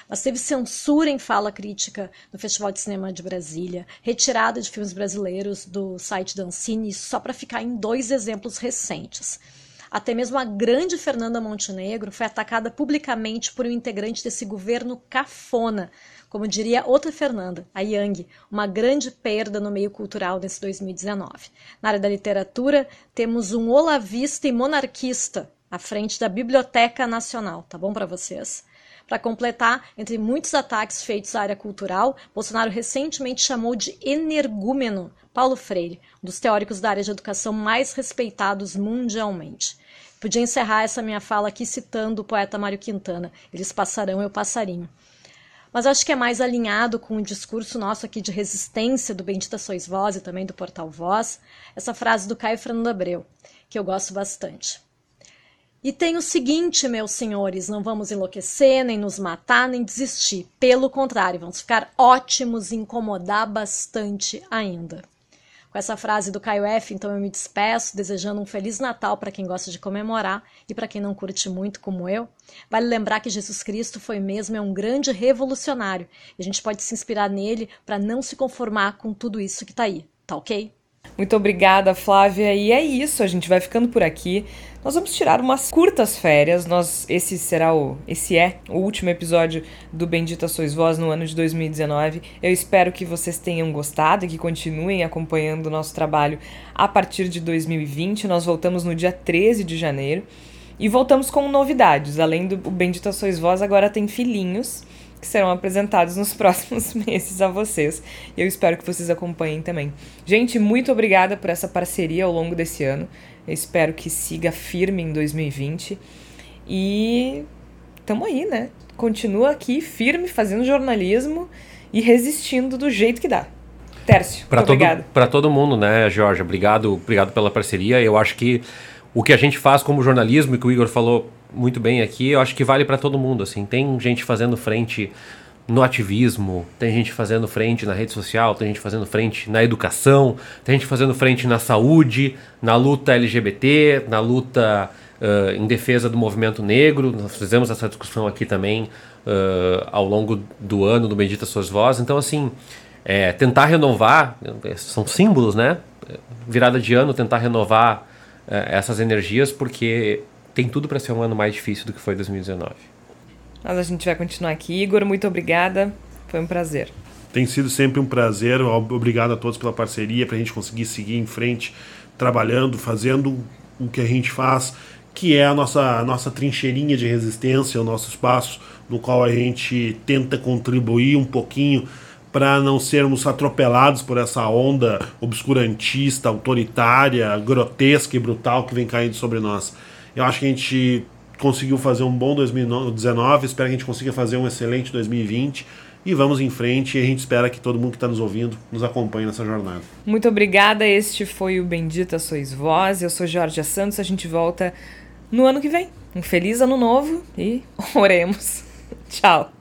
L: Mas teve censura em fala crítica no Festival de Cinema de Brasília, retirada de filmes brasileiros do site da só para ficar em dois exemplos recentes. Até mesmo a grande Fernanda Montenegro foi atacada publicamente por um integrante desse governo cafona, como diria outra Fernanda, a Yang, uma grande perda no meio cultural nesse 2019. Na área da literatura, temos um olavista e monarquista à frente da Biblioteca Nacional, tá bom para vocês? Para completar, entre muitos ataques feitos à área cultural, Bolsonaro recentemente chamou de energúmeno Paulo Freire, um dos teóricos da área de educação mais respeitados mundialmente. Podia encerrar essa minha fala aqui citando o poeta Mário Quintana: Eles passarão, eu passarinho mas acho que é mais alinhado com o discurso nosso aqui de resistência do Bendita Sois Voz e também do Portal Voz, essa frase do Caio Fernando Abreu, que eu gosto bastante. E tem o seguinte, meus senhores, não vamos enlouquecer, nem nos matar, nem desistir. Pelo contrário, vamos ficar ótimos e incomodar bastante ainda. Com essa frase do Caio F, então eu me despeço, desejando um Feliz Natal para quem gosta de comemorar e para quem não curte muito, como eu. Vale lembrar que Jesus Cristo foi mesmo é um grande revolucionário e a gente pode se inspirar nele para não se conformar com tudo isso que está aí, tá ok?
B: Muito obrigada, Flávia. E é isso, a gente vai ficando por aqui. Nós vamos tirar umas curtas férias. Nós esse será o esse é o último episódio do Bendita Sois Vós no ano de 2019. Eu espero que vocês tenham gostado e que continuem acompanhando o nosso trabalho a partir de 2020. Nós voltamos no dia 13 de janeiro e voltamos com novidades. Além do Bendita Sois Vós, agora tem filhinhos que serão apresentados nos próximos meses a vocês. E eu espero que vocês acompanhem também. Gente, muito obrigada por essa parceria ao longo desse ano. Eu espero que siga firme em 2020. E tamo aí, né? Continua aqui firme fazendo jornalismo e resistindo do jeito que dá. Tércio,
F: para
B: todo,
F: Para todo mundo, né, Jorge? Obrigado, obrigado pela parceria. Eu acho que o que a gente faz como jornalismo e que o Igor falou muito bem aqui, eu acho que vale para todo mundo, assim. Tem gente fazendo frente no ativismo, tem gente fazendo frente na rede social, tem gente fazendo frente na educação, tem gente fazendo frente na saúde, na luta LGBT, na luta uh, em defesa do movimento negro. Nós fizemos essa discussão aqui também uh, ao longo do ano do Bendita Suas Vozes. Então, assim, é, tentar renovar, são símbolos, né? Virada de ano, tentar renovar uh, essas energias, porque tem tudo para ser um ano mais difícil do que foi 2019.
B: Mas a gente vai continuar aqui. Igor, muito obrigada. Foi um prazer.
E: Tem sido sempre um prazer. Obrigado a todos pela parceria, para a gente conseguir seguir em frente, trabalhando, fazendo o que a gente faz, que é a nossa, a nossa trincheirinha de resistência, o nosso espaço no qual a gente tenta contribuir um pouquinho para não sermos atropelados por essa onda obscurantista, autoritária, grotesca e brutal que vem caindo sobre nós. Eu acho que a gente conseguiu fazer um bom 2019, espero que a gente consiga fazer um excelente 2020 e vamos em frente e a gente espera que todo mundo que está nos ouvindo nos acompanhe nessa jornada.
B: Muito obrigada, este foi o Bendita Sois Vós, eu sou Jorge Santos, a gente volta no ano que vem. Um feliz ano novo e oremos. Tchau.